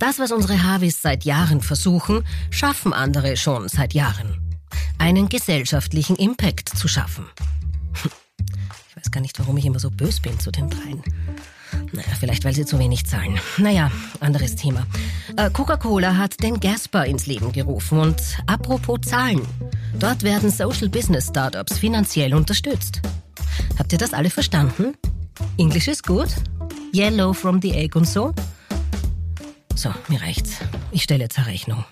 Das, was unsere Havis seit Jahren versuchen, schaffen andere schon seit Jahren. Einen gesellschaftlichen Impact zu schaffen. Ich weiß gar nicht, warum ich immer so bös bin zu den dreien. Naja, vielleicht weil sie zu wenig zahlen. Naja, anderes Thema. Äh, Coca-Cola hat den Gasper ins Leben gerufen und apropos Zahlen. Dort werden Social Business Startups finanziell unterstützt. Habt ihr das alle verstanden? Englisch ist gut? Yellow from the egg und so? So, mir reicht's. Ich stelle jetzt eine Rechnung.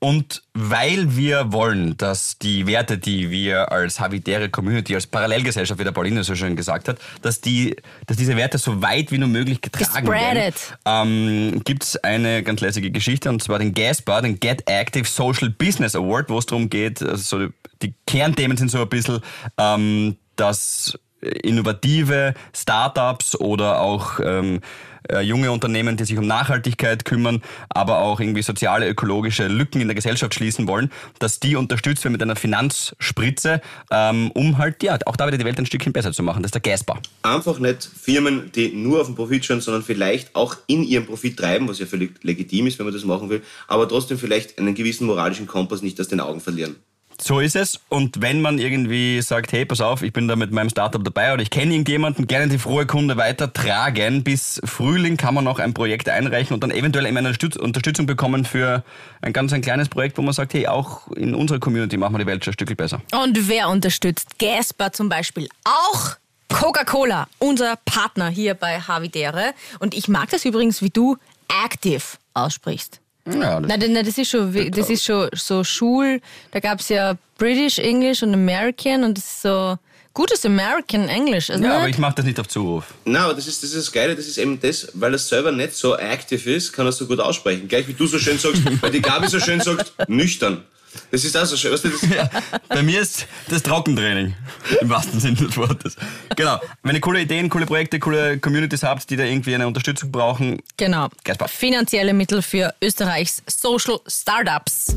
Und weil wir wollen, dass die Werte, die wir als habitäre Community, als Parallelgesellschaft, wie der Pauline so schön gesagt hat, dass, die, dass diese Werte so weit wie nur möglich getragen werden, ähm, gibt es eine ganz lässige Geschichte, und zwar den GASPAR, den Get Active Social Business Award, wo es darum geht, also die Kernthemen sind so ein bisschen, ähm, dass innovative Startups oder auch ähm, äh, junge Unternehmen, die sich um Nachhaltigkeit kümmern, aber auch irgendwie soziale, ökologische Lücken in der Gesellschaft schließen wollen, dass die unterstützt werden mit einer Finanzspritze, ähm, um halt ja auch da wieder die Welt ein Stückchen besser zu machen. Das ist der Gasbar. Einfach nicht Firmen, die nur auf den Profit schauen, sondern vielleicht auch in ihrem Profit treiben, was ja völlig legitim ist, wenn man das machen will, aber trotzdem vielleicht einen gewissen moralischen Kompass nicht aus den Augen verlieren. So ist es. Und wenn man irgendwie sagt, hey, pass auf, ich bin da mit meinem Startup dabei oder ich kenne irgendjemanden, gerne die frohe Kunde weitertragen. Bis Frühling kann man noch ein Projekt einreichen und dann eventuell eine Unterstützung bekommen für ein ganz ein kleines Projekt, wo man sagt, hey, auch in unserer Community machen wir die Welt schon ein Stück besser. Und wer unterstützt? Gasper zum Beispiel auch. Coca-Cola, unser Partner hier bei Havidere. Und ich mag das übrigens, wie du Active aussprichst. Ja, das, nein, nein, das ist schon, das ist schon so Schul. Da gab es ja British English und American und das ist so gutes American English. Ja, nicht? aber ich mache das nicht auf Zuruf. Nein, aber das ist, das ist das Geile, das ist eben das, weil er selber nicht so aktiv ist, kann er so gut aussprechen. Gleich wie du so schön sagst, weil die Gabi so schön sagt, nüchtern. Das ist auch so schön. Weißt du, ja, bei mir ist das Trockentraining, im wahrsten Sinne des Wortes. Genau. Wenn ihr coole Ideen, coole Projekte, coole Communities habt, die da irgendwie eine Unterstützung brauchen. Genau. Geistbar. Finanzielle Mittel für Österreichs Social Startups.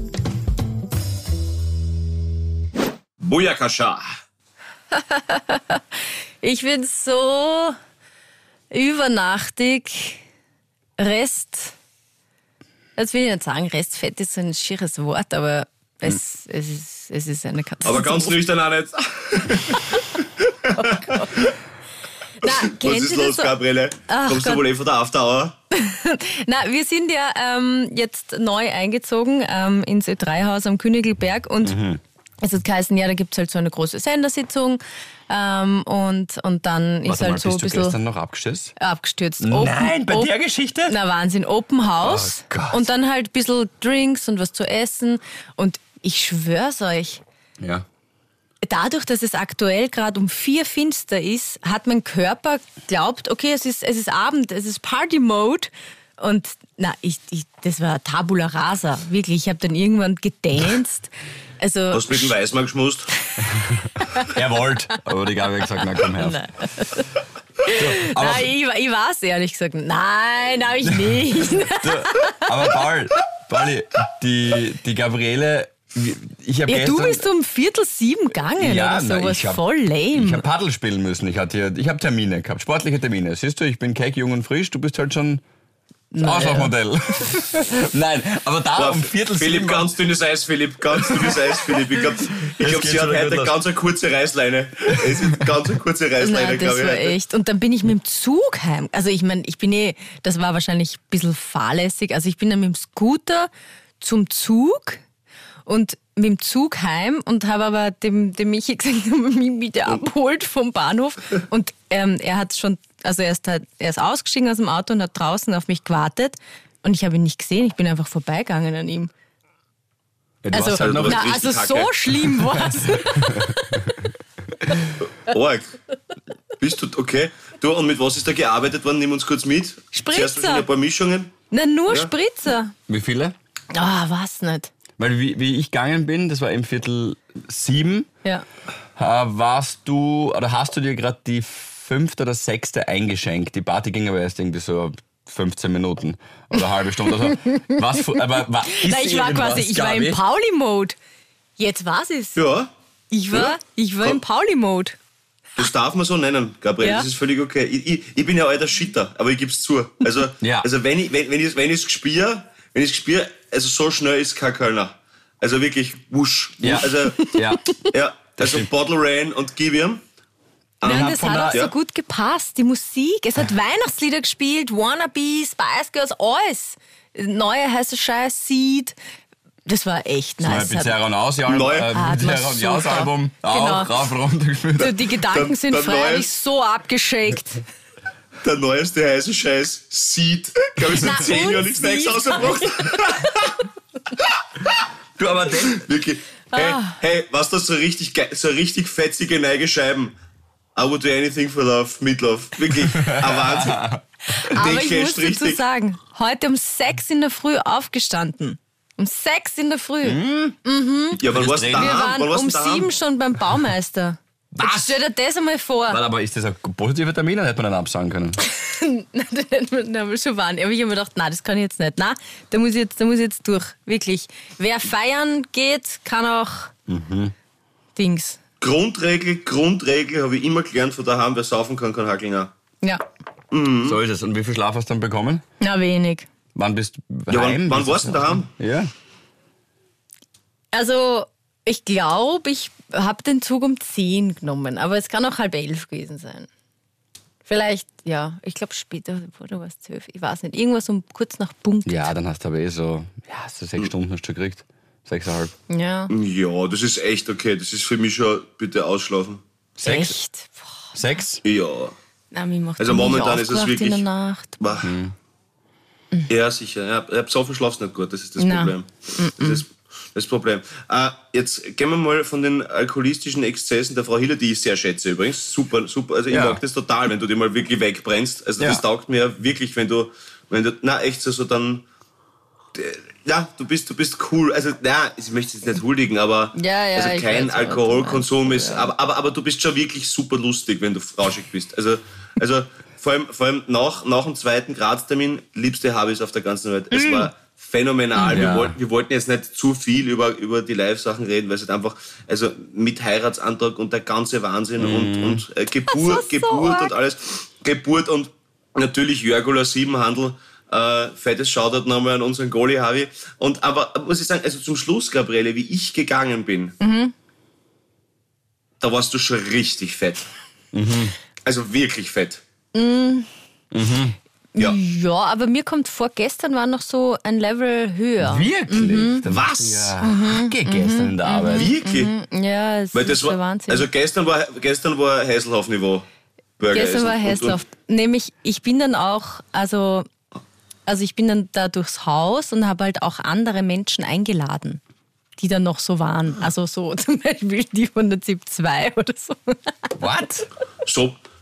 Booyakasha. ich bin so übernachtig. Rest. Jetzt will ich nicht sagen, Restfett ist ein schieres Wort, aber es, es, ist, es ist eine Katastrophe. Aber ganz nüchtern auch nicht. oh Gott. Na, Was ist los, so? Gabriele? Ach Kommst Gott. du wohl eh von der After Na, wir sind ja ähm, jetzt neu eingezogen ähm, ins Ö3-Haus am Königelberg und mhm. es hat geheißen, ja, da gibt es halt so eine große Sendersitzung ähm, und, und dann ist halt mal, so ein bisschen. Du noch abgestürzt? Abgestürzt. Open, Nein, bei der Geschichte? Na, Wahnsinn. Open House. Oh und dann halt ein bisschen Drinks und was zu essen. Und ich schwör's euch. Ja. Dadurch, dass es aktuell gerade um vier finster ist, hat mein Körper glaubt, okay, es ist, es ist Abend, es ist Party-Mode. Und na, ich, ich, das war Tabula Rasa, wirklich. Ich habe dann irgendwann gedanced. Also, Hast du mit dem Weißmann geschmust? er wollte, aber die Gabi hat gesagt, na komm her. Nein. So, nein, ich, ich weiß ehrlich gesagt. Nein, habe ich nicht. Du, aber Paul, Pauli, die, die Gabriele ja, gestern, du bist um Viertel sieben gegangen ja, oder sowas. Hab, voll lame. Ich habe Paddel spielen müssen. Ich, hatte, ich habe Termine gehabt, sportliche Termine. Siehst du, ich bin keck, jung und frisch. Du bist halt schon naja. Arschlochmodell. Nein, aber da Boah, um Viertel Philipp, sieben... ganz dünnes Eis, Philipp, ganz dünnes Eis, Philipp. Ich glaube, ich glaub, sie hat heute ganz eine kurze Reißleine. Es ist ganz eine kurze Reißleine, glaube ich. Das war echt. Und dann bin ich mit dem Zug heim. Also ich meine, ich bin eh, das war wahrscheinlich ein bisschen fahrlässig. Also ich bin dann mit dem Scooter zum Zug und mit dem Zug heim und habe aber dem, dem Michi gesagt, dass er mich wieder abholt vom Bahnhof. Und ähm, er hat schon, also er ist, halt, er ist ausgestiegen aus dem Auto und hat draußen auf mich gewartet. Und ich habe ihn nicht gesehen, ich bin einfach vorbeigegangen an ihm. Ja, also, halt na, also so schlimm war es. Org. Bist du, okay. Du, und mit was ist da gearbeitet worden? Nimm uns kurz mit. Spritzer. Zuerst ein paar Mischungen. Na, nur ja. Spritzer. Wie viele? Ah, oh, was nicht. Weil wie, wie ich gegangen bin, das war im Viertel sieben, ja. warst du, oder hast du dir gerade die fünfte oder sechste eingeschenkt? Die Party ging aber erst irgendwie so 15 Minuten oder eine halbe Stunde. Also, was, aber, was ist Nein, ich war quasi, ich war im Pauli-Mode. Jetzt war es. Ja. Ich war, ja. ich war im Pauli-Mode. Das darf man so nennen, Gabriel. Ja. Das ist völlig okay. Ich, ich, ich bin ja alter Shitter, aber ich geb's zu. Also, Ja. also wenn ich wenn, wenn ich wenn ich's gespür, wenn ich's gespür, also so schnell ist kein Kölner. Also wirklich wusch. Ja. Also Ja. ja, also stimmt. Bottle Rain und gib ihm. Nein, das hat auch so ja. gut gepasst. Die Musik, es hat Weihnachtslieder gespielt, Wannabe, Spice Girls, alles. Neue heiße Scheiß, Seed. Das war echt Neue nice. Pizzeria und Aus Album, Neu- äh, Ah, war Pizzeria und super. Album, auch Genau. rauf runter gespielt. So, die Gedanken Der- sind freilich neue- so abgeschickt. Der neueste heiße Scheiß Seed. Glaube ich, seit Na, zehn und Jahren nichts Neues ausgebracht. Du, aber den, Wirklich. Hey, Ah. hey, was das so richtig so richtig fetzige neige Scheiben. I would do anything for love, mit love. Wirklich, ein Wahnsinn. Aber ich muss dazu sagen, heute um sechs in der Früh aufgestanden. Um sechs in der Früh. Ja, wann warst du daheim? Wir waren um sieben schon beim Baumeister. Was? Stell dir das einmal vor. Warte, aber ist das ein positiver Termin, dann hätte man dann absagen können. da haben wir schon waren. Aber ich habe mir gedacht, nein, das kann ich jetzt nicht. Nein, da muss ich jetzt, da muss ich jetzt durch. Wirklich. Wer feiern geht, kann auch Dings. Grundregel, Grundregel habe ich immer gelernt von daheim, wer saufen kann, kann hackeln auch. Ja. So ist es. Und wie viel Schlaf hast du dann bekommen? Na, wenig. Wann bist du Ja, heim? wann, wann warst du daheim? Ja. Also, ich glaube, ich habe den Zug um 10 genommen, aber es kann auch halb elf gewesen sein. Vielleicht, ja, ich glaube später, oder war es zwölf? Ich weiß nicht. Irgendwas um kurz nach Punkt. Ja, dann hast du aber eh so, ja, so sechs Stunden hast du gekriegt. Sechseinhalb. Ja. Ja, das ist echt okay. Das ist für mich schon bitte ausschlafen. Sechs? Echt? Boah, Sechs? Ja. na, mich macht Also momentan ist es wirklich- in der Nacht. Bah. Ja, sicher. Ja, besoffen schlafst nicht gut, das ist das Na. Problem. Das ist das Problem. Äh, jetzt gehen wir mal von den alkoholistischen Exzessen der Frau Hiller, die ich sehr schätze übrigens. Super, super. Also ich Ja. mag das total, wenn du die mal wirklich wegbrennst. Also das Ja. taugt mir wirklich, wenn du, wenn du, na echt so, so dann, ja, du bist, du bist cool. Also, na, ich möchte jetzt nicht huldigen, aber Ja, ja, also kein weiß, Alkoholkonsum meinst, ist, aber, aber, aber du bist schon wirklich super lustig, wenn du rauschig bist. Also, also vor allem, vor allem nach, nach dem zweiten Gradstermin, liebste Habis auf der ganzen Welt. Es war phänomenal. Ja. Wir, wollten, wir wollten jetzt nicht zu viel über, über die Live-Sachen reden, weil es halt einfach, also mit Heiratsantrag und der ganze Wahnsinn und, und äh, Geburt, so Geburt arg. und alles. Geburt und natürlich Jörgula 7 Handel. Äh, fettes Shoutout nochmal an unseren Goalie Harvey. Und aber muss ich sagen, also zum Schluss, Gabriele, wie ich gegangen bin, da warst du schon richtig fett. Also wirklich fett. Ja. Ja, aber mir kommt vor, gestern war noch so ein Level höher. Wirklich? Du Was? Ja, Hacke gestern in der Arbeit. Wirklich? Ja, es Weil ist das der war, Wahnsinn. also gestern war, gestern war. Burger Gestern war Häsloff. Nämlich, ich bin dann auch, also, also ich bin dann da durchs Haus und habe halt auch andere Menschen eingeladen, die dann noch so waren. Also so zum Beispiel die von der ZIP 2 oder so. What? Und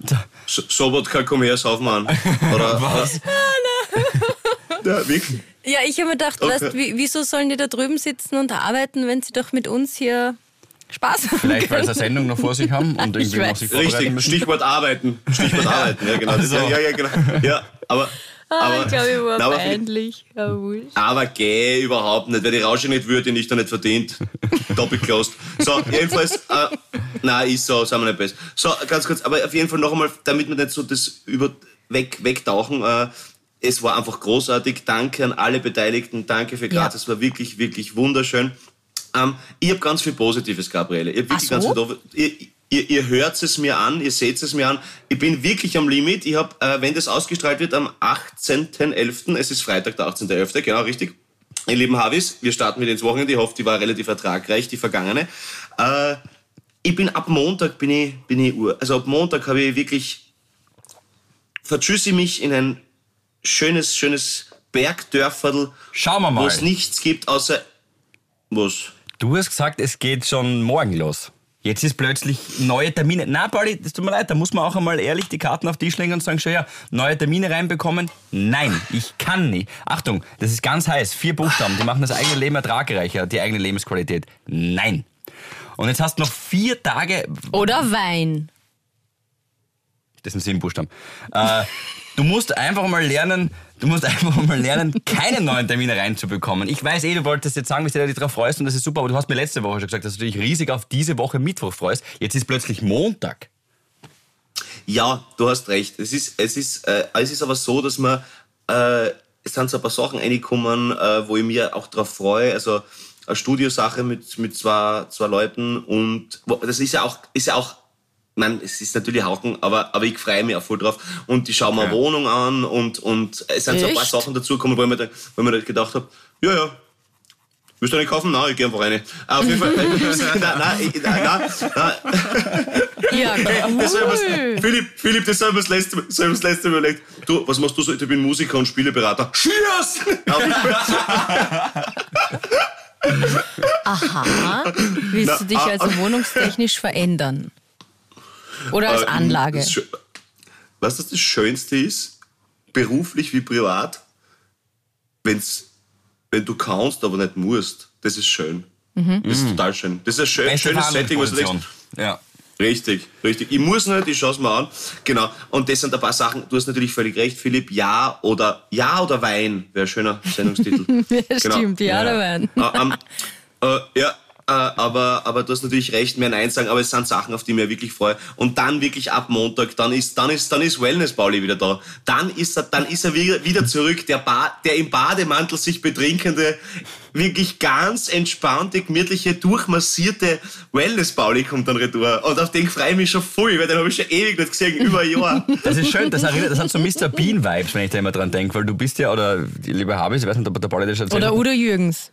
so, so, Sobotka, komm her, sauf mal an. Oder, Was? Ja, wirklich. Ja, ich habe mir gedacht, Okay. weißt, wie, wieso sollen die da drüben sitzen und arbeiten, wenn sie doch mit uns hier Spaß haben Vielleicht, weil sie eine Sendung noch vor sich haben und irgendwie noch sich vorbereiten Richtig, müssen. Stichwort arbeiten. Stichwort arbeiten, ja genau. Also. Ja, ja, ja, genau. Ja, aber, Ah, aber, ich glaube, ich war aber, peinlich. Aber wurscht. aber geh überhaupt nicht, weil die Rausche nicht würde, nicht da nicht verdient. Doppelt closed. So, jedenfalls, äh, nein, ist so, sind wir nicht besser. So, ganz kurz, aber auf jeden Fall noch einmal, damit wir nicht so das über, weg, wegtauchen, äh, es war einfach großartig. Danke an alle Beteiligten. Danke für Graz. Ja. Es war wirklich, wirklich wunderschön. Ähm, ich habe ganz viel Positives, Gabriele. Ich hab wirklich so? ganz viel, ihr, ihr, ihr hört es mir an, ihr seht es mir an. Ich bin wirklich am Limit. Ich habe, äh, wenn das ausgestrahlt wird, am 18.11., es ist Freitag, der 18.11., genau, richtig. Ihr lieben Havis, wir starten wieder ins Wochenende. Ich hoffe, die war relativ ertragreich, die vergangene. Äh, ich bin ab Montag bin ich, bin ich Uhr. Also ab Montag habe ich wirklich vertschüsse mich in ein schönes, schönes Bergdörferl, Schauen wir wo mal. es nichts gibt außer was? Du hast gesagt, es geht schon morgen los. Jetzt ist plötzlich neue Termine. Na, Pauli, das tut mir leid, da muss man auch einmal ehrlich die Karten auf den Tisch legen und sagen, schau ja, neue Termine reinbekommen. Nein, ich kann nicht. Achtung, das ist ganz heiß. Vier Buchstaben, die machen das eigene Leben ertragreicher, die eigene Lebensqualität. Nein. Und jetzt hast du noch vier Tage, Oder Wein. Das sind sieben Buchstaben. Äh, du musst einfach mal lernen, du musst einfach mal lernen, keine neuen Termine reinzubekommen. Ich weiß eh, du wolltest jetzt sagen, wie sehr du dich darauf freust und das ist super, aber du hast mir letzte Woche schon gesagt, dass du dich riesig auf diese Woche Mittwoch freust. Jetzt ist plötzlich Montag. Ja, du hast recht. Es ist, es ist, äh, es ist aber so, dass man, äh, es sind so ein paar Sachen reingekommen, äh, wo ich mir auch darauf freue. Also eine Studiosache mit, mit zwei, zwei Leuten und das ist ja auch, ist ja auch Nein, es ist natürlich Hauken, aber, aber ich freue mich auch voll drauf. Und ich schaue mir ja. eine Wohnung an und, und es sind Echt? so ein paar Sachen dazugekommen, wo ich mir, wo ich mir gedacht habe, ja, ja, Willst du eine kaufen? Nein, ich gehe einfach rein. Ah, auf jeden Fall. nein, nein, nein, nein. Ja, cool. Das was, Philipp, Philipp, das habe ich das letzte, das das letzte Mal überlegt. Du, was machst du so? Ich bin Musiker und Spieleberater. Cheers! Aha. Willst Na, du dich ah, also wohnungstechnisch verändern? Oder als äh, Anlage? Das, weißt du, was das Schönste ist? Beruflich wie privat? Wenn's, wenn du kannst, aber nicht musst. Das ist schön. Mhm. Das ist mhm. total schön. Das ist ein schön, schönes Setting, was du denkst. Ja. Richtig, richtig. Ich muss nicht, ich schaue es mir an. Genau. Und das sind ein paar Sachen, du hast natürlich völlig recht, Philipp. Ja oder Ja oder Wein wäre ein schöner Sendungstitel. ja, genau. Stimmt, Ja, ja. oder Wein. Um, uh, ja, äh, aber, aber du hast natürlich recht, mehr Nein sagen, aber es sind Sachen, auf die ich mich wirklich freue. Und dann wirklich ab Montag, dann ist, dann ist, dann ist Wellness Pauli wieder da. Dann ist er, dann ist er wieder, wieder zurück, der, ba der im Bademantel sich betrinkende, wirklich ganz entspannte, gemütliche, durchmassierte Wellness Pauli kommt dann retour. Und auf den freue ich mich schon voll, weil den habe ich schon ewig nicht gesehen, über ein Jahr. Das ist schön, das, erinnert, das hat so Mr. Bean Vibes, wenn ich da immer dran denke, weil du bist ja, oder die liebe Habis, ich weiß nicht, ob der Pauli das schon Oder Udo Jürgens.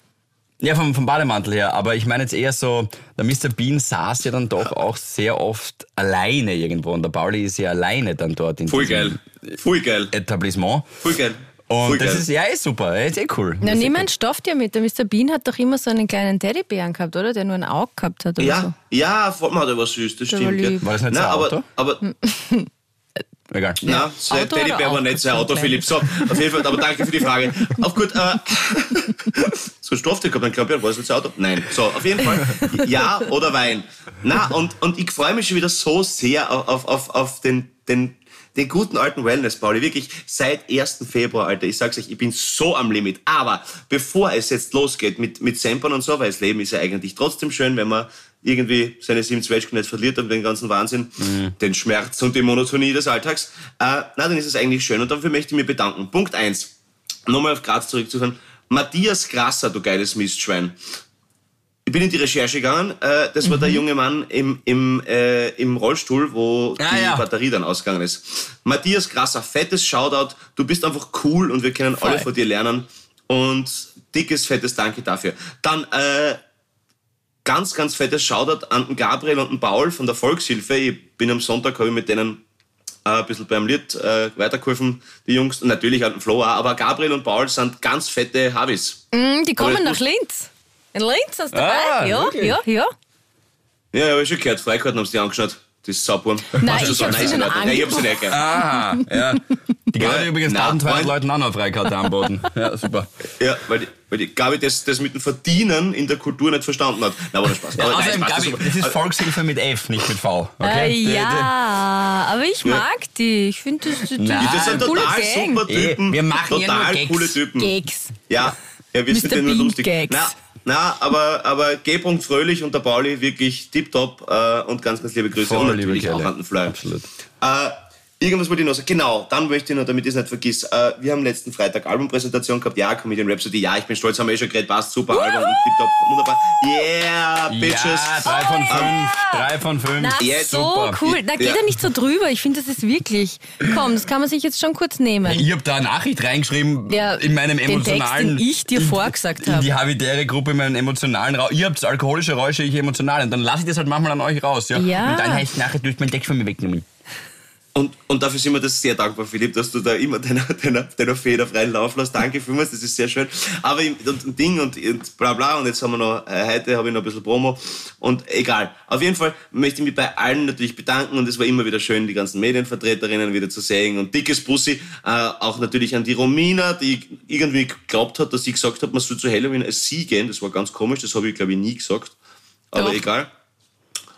Ja, vom, vom Bademantel her. Aber ich meine jetzt eher so, der Mr. Bean saß ja dann doch auch sehr oft alleine irgendwo. Und der Pauli ist ja alleine dann dort in Voll geil. Voll geil. Etablissement. Voll geil. Und Voll das geil. ist, ja, ist super, ist eh cool. Na, nimm ein Stofftier mit. Der Mr. Bean hat doch immer so einen kleinen Teddybären gehabt, oder? Der nur ein Auge gehabt hat oder ja, so. Ja, vor allem hat er was süß, das der stimmt. War, ja. war das nicht Nein, so aber, aber Egal. Nein, sein Teddybär war nicht sein Auto, Philipp. So, auf jeden Fall, aber danke für die Frage. Auf gut, äh, so ein Stofftier gehabt, dann glaube ich, war es nicht sein Auto? Nein. So, auf jeden Fall, ja oder Wein. Na, und, und ich freue mich schon wieder so sehr auf, auf, auf den, den, den guten alten Wellness, Pauli. Wirklich, seit 1. Februar, Alter. Ich sag's euch, ich bin so am Limit. Aber bevor es jetzt losgeht mit, mit Sempern und so, weil das Leben ist ja eigentlich trotzdem schön, wenn man irgendwie seine sieben Zwetschgen nicht verliert und den ganzen Wahnsinn, mhm. den Schmerz und die Monotonie des Alltags, äh, na, dann ist es eigentlich schön und dafür möchte ich mich bedanken. Punkt eins. Nochmal auf Graz zurückzuführen. Matthias Grasser, du geiles Mistschwein. Ich bin in die Recherche gegangen. Äh, das war mhm. der junge Mann im, im, äh, im Rollstuhl, wo ah, die ja. Batterie dann ausgegangen ist. Matthias Grasser, fettes Shoutout. Du bist einfach cool und wir können Voll. alle von dir lernen. Und dickes, fettes Danke dafür. Dann äh, ganz, ganz fettes Shoutout an den Gabriel und den Paul von der Volkshilfe. Ich bin am Sonntag, habe ich mit denen äh, ein bisschen beim Lied äh, weitergeholfen, die Jungs. Und natürlich an den Flo auch. Aber Gabriel und Paul sind ganz fette Habis. Mm, die kommen nach Linz. In Linz ist dabei? Ah, ja, wirklich? ja, ja. Ja, habe ich schon gehört. Freikarten haben sie angeschaut. Das ist Sauber. Nein, ich habe sie Nein, ich habe sie nicht gehört. Ah, ja. Die Gabi ja, übrigens 1200 Leuten auch noch Freikarte anboten. Ja, super. Ja, weil die, weil die Gabi das, das mit dem Verdienen in der Kultur nicht verstanden hat. Na, aber das Spaß. Ja, außerdem, nein, Gabi, das, das ist Volkshilfe mit F, nicht mit V. Okay? Äh, ja, aber ich mag die. Ich finde, das, das, nein, das sind total super Typen. Wir machen total ja nur Gags. coole Typen. Gags. Ja, ja wir sind ja nur lustig. Gags. Na, na, aber, aber G. Fröhlich und der Pauli wirklich tipptopp äh, und ganz, ganz liebe Grüße. Voll und natürlich liebe auch an den Fly. Absolut. Äh, Irgendwas wollte ich noch sagen. Genau, dann möchte ich noch, damit ich es nicht vergiss. Äh, wir haben letzten Freitag Albumpräsentation gehabt. Ja, Comedian Rhapsody. Ja, ich bin stolz, haben wir eh schon geredet. Passt, super Album. Und tipptopp, wunderbar. Yeah, Bitches. Ja, drei von fünf. Um, drei von fünf. Na, yeah, so super. cool. Da geht ja. er nicht so drüber. Ich finde, das ist wirklich. Komm, das kann man sich jetzt schon kurz nehmen. Ich habe da eine Nachricht reingeschrieben ja, in meinem emotionalen. Den Text, den ich dir vorgesagt habe. In die habitäre Gruppe in meinem emotionalen Raum. Ihr habt alkoholische Räusche, ich emotional. Und dann lasse ich das halt manchmal an euch raus. Ja? ja. Und dann heißt nachher, du hast mein Deck von mir weggenommen. Und, und dafür sind wir das sehr dankbar, Philipp, dass du da immer deiner, deiner, deiner Feder freien Lauf lässt. Danke vielmals, das ist sehr schön. Aber und, und Ding und, und bla bla und jetzt haben wir noch, äh, heute habe ich noch ein bisschen Promo und egal. Auf jeden Fall möchte ich mich bei allen natürlich bedanken und es war immer wieder schön, die ganzen Medienvertreterinnen wieder zu sehen und dickes Bussi, äh, auch natürlich an die Romina, die irgendwie geglaubt hat, dass ich gesagt habe, man soll zu Halloween als sie gehen. Das war ganz komisch, das habe ich glaube ich nie gesagt. Aber Doch. egal.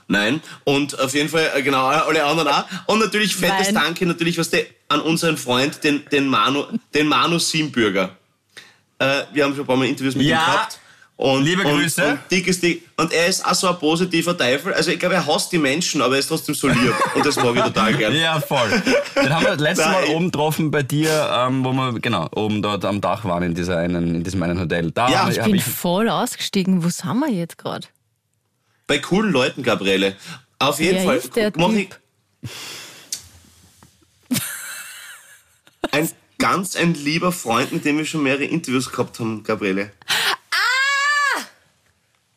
Nein. Und auf jeden Fall, äh, genau, alle anderen auch. Und natürlich fettes Nein. Danke natürlich, was der, an unseren Freund, den, den Manu, den Manu Siebenbürger. Äh, wir haben schon ein paar Mal Interviews mit ja. ihm gehabt. Und, Liebe Grüße. Und, und, dick ist dick. und er ist auch so ein positiver Teufel. Also ich glaube, er hasst die Menschen, aber er ist trotzdem so lieb. Und das mag ich total gern. Ja, voll. Den haben wir letztes Mal Nein. oben getroffen bei dir, ähm, wo wir, genau, oben dort am Dach waren in, dieser einen, in diesem einen Hotel. Da Ja, ich bin ich, voll ausgestiegen. Wo sind wir jetzt gerade? Bei coolen Leuten, Gabriele. Auf jeden Wer Fall. ist der mach Typ? ich- Ein ganz ein lieber Freund, mit dem wir schon mehrere Interviews gehabt haben, Gabriele.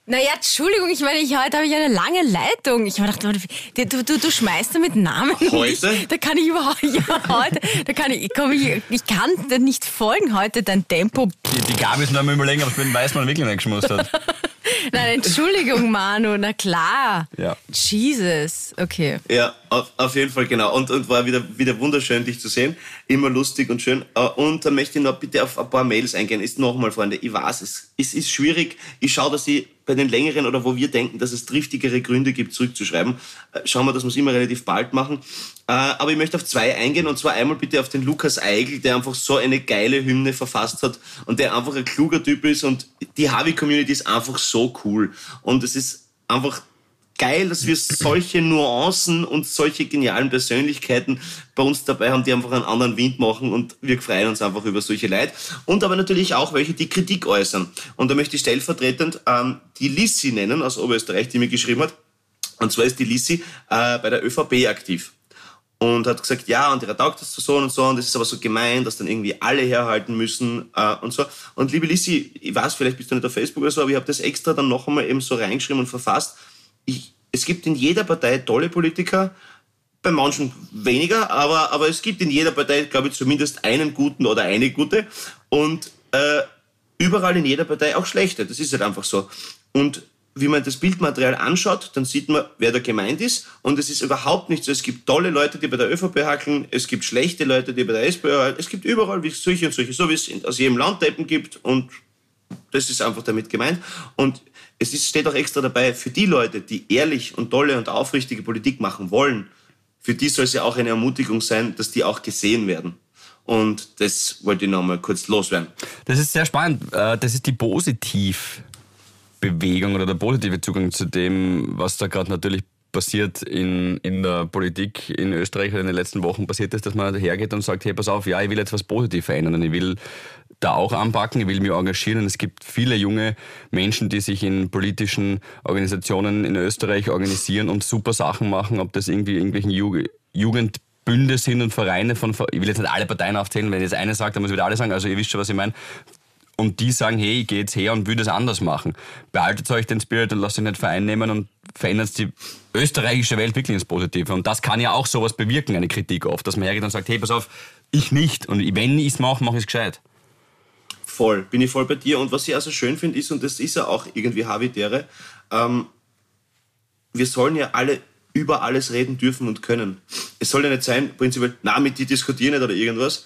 Naja, Entschuldigung, ich meine, ich, heute habe ich eine lange Leitung. Ich habe gedacht, du, du, du, du schmeißt da mit Namen. Heute? Ich, da kann ich überhaupt, ja, heute, da kann ich, komm, ich, ich kann dir nicht folgen heute, dein Tempo. die, die Gabi ist noch einmal überlegen, ob es mit dem Weißmann wirklich nicht geschmust hat. Nein, Entschuldigung, Manu, na klar. Ja. Jesus, okay. Ja, auf, auf jeden Fall, genau. Und, und war wieder, wieder wunderschön, dich zu sehen. Immer lustig und schön. Äh, Und da möchte ich noch bitte auf ein paar Mails eingehen. Ist nochmal, Freunde, ich weiß, es, es ist schwierig. Ich schaue, dass ich bei den längeren oder wo wir denken, dass es triftigere Gründe gibt, zurückzuschreiben, äh, schauen wir, dass wir es immer relativ bald machen. Äh, Aber ich möchte auf zwei eingehen und zwar einmal bitte auf den Lukas Eigel, der einfach so eine geile Hymne verfasst hat und der einfach ein kluger Typ ist und die Harvey-Community ist einfach so cool. Und es ist einfach geil, dass wir solche Nuancen und solche genialen Persönlichkeiten bei uns dabei haben, die einfach einen anderen Wind machen und wir freuen uns einfach über solche Leute. Und aber natürlich auch welche, die Kritik äußern. Und da möchte ich stellvertretend ähm, die Lissi nennen aus Oberösterreich, die mir geschrieben hat. Und zwar ist die Lissi äh, bei der ÖVP aktiv und hat gesagt, ja, und ihrer taugt das so und so, und es ist aber so gemein, dass dann irgendwie alle herhalten müssen äh, und so. Und liebe Lissi, ich weiß, vielleicht bist du nicht auf Facebook oder so, aber ich habe das extra dann noch einmal eben so reingeschrieben und verfasst. Ich, es gibt in jeder Partei tolle Politiker, bei manchen weniger, aber, aber es gibt in jeder Partei, glaube ich, zumindest einen guten oder eine gute und äh, überall in jeder Partei auch schlechte. Das ist halt einfach so. Und wie man das Bildmaterial anschaut, dann sieht man, wer da gemeint ist. Und es ist überhaupt nicht so. Es gibt tolle Leute, die bei der ÖVP hackeln. Es gibt schlechte Leute, die bei der SPÖ hackeln. Es gibt überall wie solche und solche, so wie es aus jedem Land Deppen gibt. Und das ist einfach damit gemeint. Und es ist, steht auch extra dabei, für die Leute, die ehrlich und tolle und aufrichtige Politik machen wollen, für die soll es ja auch eine Ermutigung sein, dass die auch gesehen werden. Und das wollte ich noch mal kurz loswerden. Das ist sehr spannend. Äh, Das ist die Positivbewegung oder der positive Zugang zu dem, was da gerade natürlich passiert in, in der Politik in Österreich oder in den letzten Wochen passiert ist, dass man hergeht und sagt, hey, pass auf, ja, ich will jetzt was positiv verändern ich will da auch anpacken, ich will mich engagieren es gibt viele junge Menschen, die sich in politischen Organisationen in Österreich organisieren und super Sachen machen, ob das irgendwie irgendwelchen Ju Jugendbünde sind und Vereine von, ich will jetzt nicht alle Parteien aufzählen, wenn jetzt eine sage, dann muss ich wieder alle sagen, also ihr wisst schon, was ich meine. Und die sagen, hey, ich gehe jetzt her und will das anders machen. Behaltet euch den Spirit und lasst euch nicht vereinnehmen und verändert die österreichische Welt wirklich ins Positive. Und das kann ja auch sowas bewirken, eine Kritik oft, dass man hergeht und sagt, hey, pass auf, ich nicht. Und wenn ich es mache, mache ich es gescheit. Voll, bin ich voll bei dir. Und was ich also schön finde, ist, und das ist ja auch irgendwie Habitäre, ähm, wir sollen ja alle über alles reden dürfen und können. Es soll ja nicht sein, prinzipiell, na, mit dir diskutieren nicht oder irgendwas.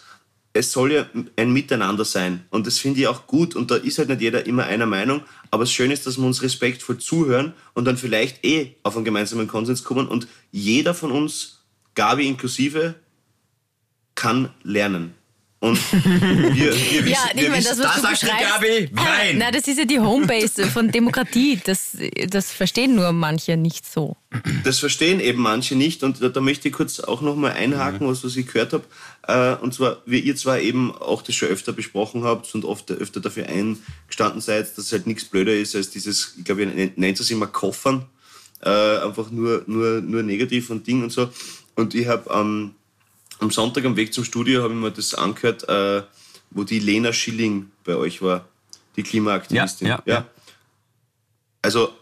Es soll ja ein Miteinander sein. Und das finde ich auch gut. Und da ist halt nicht jeder immer einer Meinung. Aber das Schöne ist, dass wir uns respektvoll zuhören und dann vielleicht eh auf einen gemeinsamen Konsens kommen. Und jeder von uns, Gabi inklusive, kann lernen. Und wir, wir wissen, Ja, ich wir meine, wissen, das, was das du sagt die. Gabi. Nein. Na, das ist ja die Homebase von Demokratie. Das, das verstehen nur manche nicht so. das verstehen eben manche nicht und da, da möchte ich kurz auch nochmal einhaken, was, was ich gehört habe. Äh, und zwar, wie ihr zwar eben auch das schon öfter besprochen habt und oft öfter dafür eingestanden seid, dass es halt nichts blöder ist als dieses, ich glaube, ihr nennt es immer Koffern, äh, einfach nur, nur, nur negativ und Ding und so. Und ich habe ähm, am Sonntag am Weg zum Studio habe ich mir das angehört, äh, wo die Lena Schilling bei euch war, die Klimaaktivistin. Ja, ja, ja. Also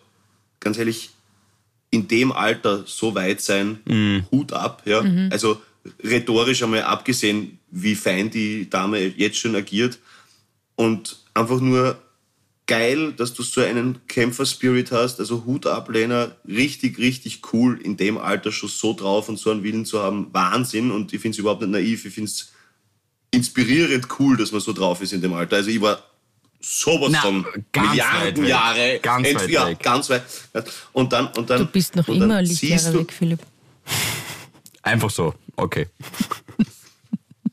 ganz ehrlich, in dem Alter so weit sein, Mhm. Hut ab. Ja? Also rhetorisch einmal abgesehen, wie fein die Dame jetzt schon agiert. Und einfach nur geil, dass du so einen Kämpfer-Spirit hast. Also Hut ab, Lena. Richtig, richtig cool, in dem Alter schon so drauf und so einen Willen zu haben. Wahnsinn. Und ich finde es überhaupt nicht naiv. Ich finde es inspirierend cool, dass man so drauf ist in dem Alter. Also ich war sowas Na, von ganz Milliarden weit weg. Jahre. Ganz ent- weit ja, weg. ganz weit. Und dann, und dann, Du bist noch immer Lichtjahre du, weg, Philipp. Einfach so. Okay.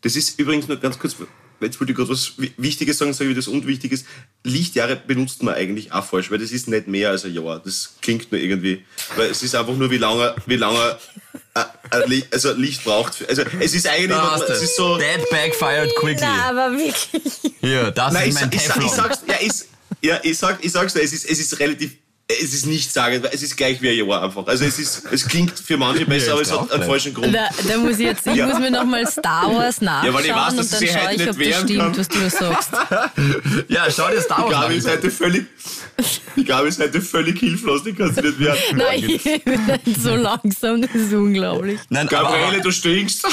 Das ist übrigens nur ganz kurz, jetzt wollte ich gerade was Wichtiges sagen, sage ich das Unwichtiges. Lichtjahre benutzt man eigentlich auch falsch, weil das ist nicht mehr als ein Jahr. Das klingt nur irgendwie, weil es ist einfach nur, wie lange, wie lange also Licht braucht. Also es ist eigentlich, Da hast es ist so. That backfired quickly. Na, aber wirklich. Hier, das Nein, ich, ist mein ich, ich, Teflon. ich sag's, ja, ich, ja, ich, sag, ich sag's dir, es ist, es ist relativ, es ist nicht sagen, es ist gleich wie ein Jahr einfach. Also es ist, es klingt für manche besser, Ja, aber es hat auch einen falschen Grund. Da, da muss ich jetzt, ich Ja. muss mir nochmal Star Wars nachschauen weil ich weiß, dass und dann schaue ich, ob das stimmt, kann. was du da sagst. Ja, schau dir Star Die Wars Gabi an. ist heute völlig, die Gabi ist heute völlig hilflos, die kann sie nicht wehren. Nein, ich bin nicht so langsam, das ist unglaublich. Nein, Gabriele, aber, du stinkst.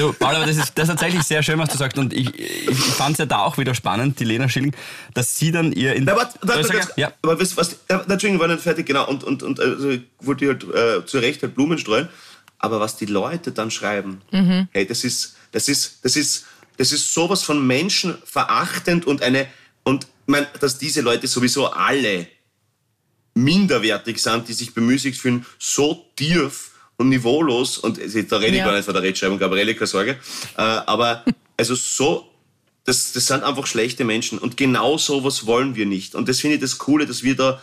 Du, Paul, aber das ist, das ist tatsächlich sehr schön, was du sagst. Und ich, ich, ich fand es ja da auch wieder spannend, die Lena Schilling, dass sie dann ihr in. Na, warte, warte, sagen? warte, ja. Aber was, was, ja, na, Entschuldigung, war nicht fertig, genau. Und, und, und also, ich wollte halt äh, zu Recht halt Blumen streuen. Aber was die Leute dann schreiben, hey, das ist, das ist, das ist, das ist sowas von menschenverachtend und eine, und ich mein, dass diese Leute sowieso alle minderwertig sind, die sich bemüßigt fühlen, so tief und niveaulos, und da rede ich Ja. gar nicht von der Rechtschreibung, Gabriele, keine Sorge, äh, aber also so, das, das sind einfach schlechte Menschen und genau sowas wollen wir nicht. Und das finde ich das Coole, dass wir da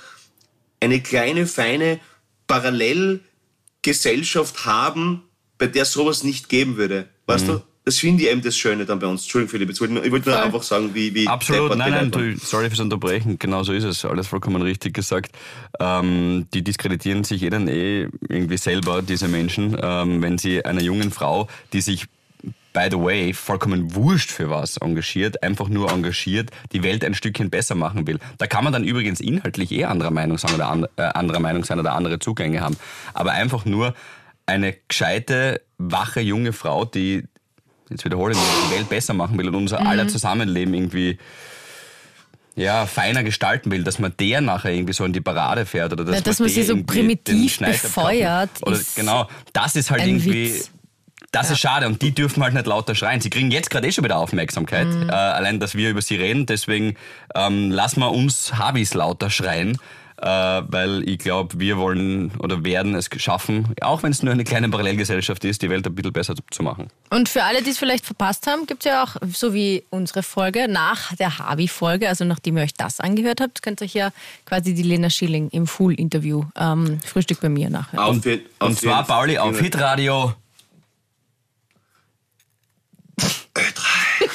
eine kleine, feine Parallelgesellschaft haben, bei der sowas nicht geben würde. Weißt Mhm. du? Das finde ich eben das Schöne dann bei uns. Entschuldigung, Philipp, jetzt wollte ich, wollte nur einfach sagen, wie, wie Absolut, nein, nein, du, sorry fürs Unterbrechen, genau so ist es, alles vollkommen richtig gesagt. Ähm, die diskreditieren sich eh dann eh irgendwie selber, diese Menschen, ähm, wenn sie einer jungen Frau, die sich by the way, vollkommen wurscht für was engagiert, einfach nur engagiert, die Welt ein Stückchen besser machen will. Da kann man dann übrigens inhaltlich eh anderer Meinung sein oder an, äh, anderer Meinung sein oder andere Zugänge haben. Aber einfach nur eine gescheite, wache junge Frau, die, jetzt wiederhole ich mich, die Welt besser machen will und unser aller Zusammenleben irgendwie ja, feiner gestalten will, dass man der nachher irgendwie so in die Parade fährt oder dass, Ja, dass man der sie so primitiv befeuert. Oder ist genau, das ist halt irgendwie Witz. das ist schade und die dürfen halt nicht lauter schreien. Sie kriegen jetzt gerade eh schon wieder Aufmerksamkeit, Mhm. äh, allein, dass wir über sie reden. Deswegen ähm, lassen wir uns Habis lauter schreien, weil ich glaube, wir wollen oder werden es schaffen, auch wenn es nur eine kleine Parallelgesellschaft ist, die Welt ein bisschen besser zu, zu machen. Und für alle, die es vielleicht verpasst haben, gibt es ja auch, so wie unsere Folge, nach der Harvey-Folge, also nachdem ihr euch das angehört habt, könnt ihr euch ja quasi die Lena Schilling im Full-Interview ähm, Frühstück bei mir nachhören. Auf je- auf Und zwar, Pauli, auf Hitradio.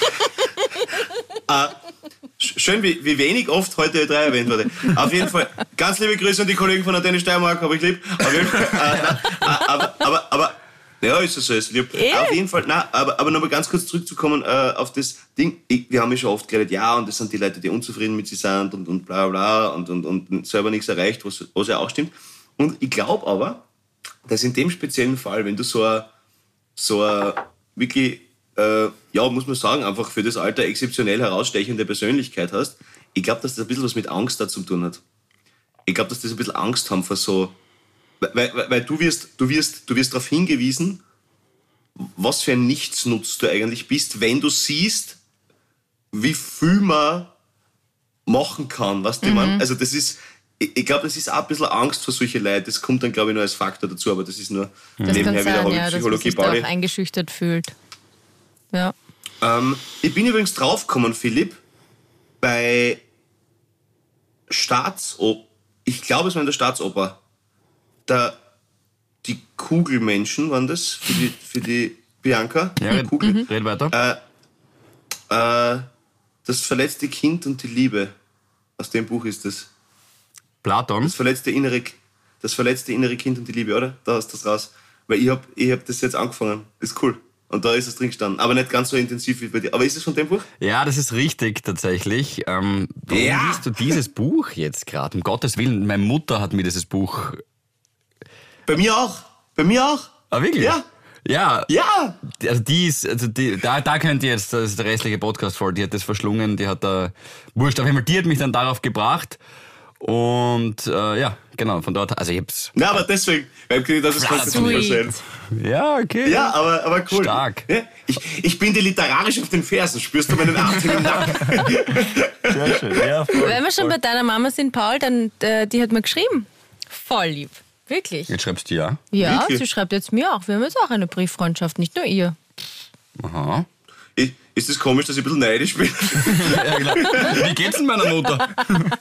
Schön, wie, wie wenig oft heute Ö3 erwähnt wurde. Auf jeden Fall, ganz liebe Grüße an die Kollegen von Antenne Steiermark, habe ich lieb. Auf jeden Fall, äh, nein, äh, aber, aber, aber, ja, ist es so, ist lieb. Eh. Auf jeden Fall, nein, aber, aber nochmal ganz kurz zurückzukommen äh, auf das Ding. Ich, wir haben ja schon oft geredet, ja, und das sind die Leute, die unzufrieden mit sich sind und, und bla bla und, und, und selber nichts erreicht, was, was ja auch stimmt. Und ich glaube aber, dass in dem speziellen Fall, wenn du so ein, so ein wirklich, äh, ja, muss man sagen, einfach für das Alter exzeptionell herausstechende Persönlichkeit hast, ich glaube, dass das ein bisschen was mit Angst da zu tun hat. Ich glaube, dass das ein bisschen Angst haben vor so, weil, weil, weil du wirst, du wirst, du wirst darauf hingewiesen, was für ein Nichtsnutz du eigentlich bist, wenn du siehst, wie viel man machen kann, was du man, also das ist, ich, ich glaube, das ist auch ein bisschen Angst vor solche Leute. Das kommt dann, glaube ich, nur als Faktor dazu, aber das ist nur das nebenher wieder sein, Hobby ja, dass man sich da auch eingeschüchtert fühlt. Ja. Ähm, ich bin übrigens draufgekommen, Philipp, bei Staatsoper, ich glaube, es war in der Staatsoper, da die Kugelmenschen waren das für die, für die Bianca. Ja, die red, Kugel. red weiter. Äh, das verletzte Kind und die Liebe. Aus dem Buch ist das. Platon. Das verletzte innere, das verletzte innere Kind und die Liebe, oder? Da ist das raus. Weil ich habe ich hab das jetzt angefangen. Ist cool. Und da ist es drin gestanden. Aber nicht ganz so intensiv wie bei dir. Aber ist es von dem Buch? Ja, das ist richtig tatsächlich. Ähm, warum Ja. liest du dieses Buch jetzt gerade? Um Gottes Willen, meine Mutter hat mir dieses Buch. Bei mir auch. Bei mir auch. Ah, wirklich? Ja. Ja. Ja. Also die ist, also die, da, da könnt ihr jetzt, das ist der restliche Podcast voll, die hat das verschlungen, die hat da, wurscht, auf jeden Fall, die hat mich dann darauf gebracht und äh, ja, genau, von dort, also ich hab's, Na, aber deswegen, weil ich das kannst du nicht erzählen. ja, okay. Ja, aber, aber cool. Stark. Ja, ich, ich bin dir literarisch auf den Fersen. Spürst du meinen Atem im Nacken? Sehr schön, ja, voll, Wenn wir schon voll. bei deiner Mama sind, Paul, dann äh, die hat mir geschrieben. Voll lieb. Wirklich. Jetzt schreibst du ja. Ja, Wirklich? sie schreibt jetzt mir auch. Wir haben jetzt auch eine Brieffreundschaft, nicht nur ihr. Aha. Ich, ist es das komisch, dass ich ein bisschen neidisch bin? ja, genau. Wie geht's denn meiner Mutter?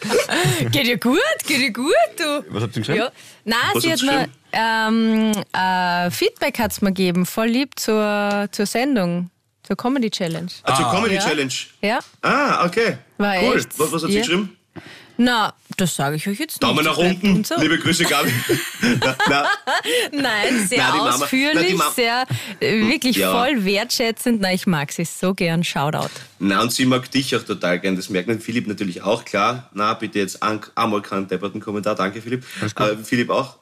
geht ihr gut, geht ihr gut, du. Was habt ihr geschrieben? Ja. Nein, Was sie hat mir ähm, äh, Feedback hat's mir gegeben, voll lieb zur, zur Sendung, zur Comedy Challenge. Ah, zur Comedy Ja. Challenge. Ja. Ah, okay. War cool. echt. Was, was hat sie Ja. geschrieben? Na, das sage ich euch jetzt Daumen nicht. nach Das bleibt unten. unter- Liebe Grüße, Gabi. na, na, Nein, sehr Nein, Mama- ausführlich, Nein, Mama- sehr äh, wirklich Ja. voll wertschätzend. Na, ich mag sie so gern. Shoutout. na, und sie mag dich auch total gern. Das merkt man Philipp natürlich auch, klar. Na, bitte jetzt an, einmal keinen depperten Kommentar. Danke, Philipp. Äh, Philipp auch.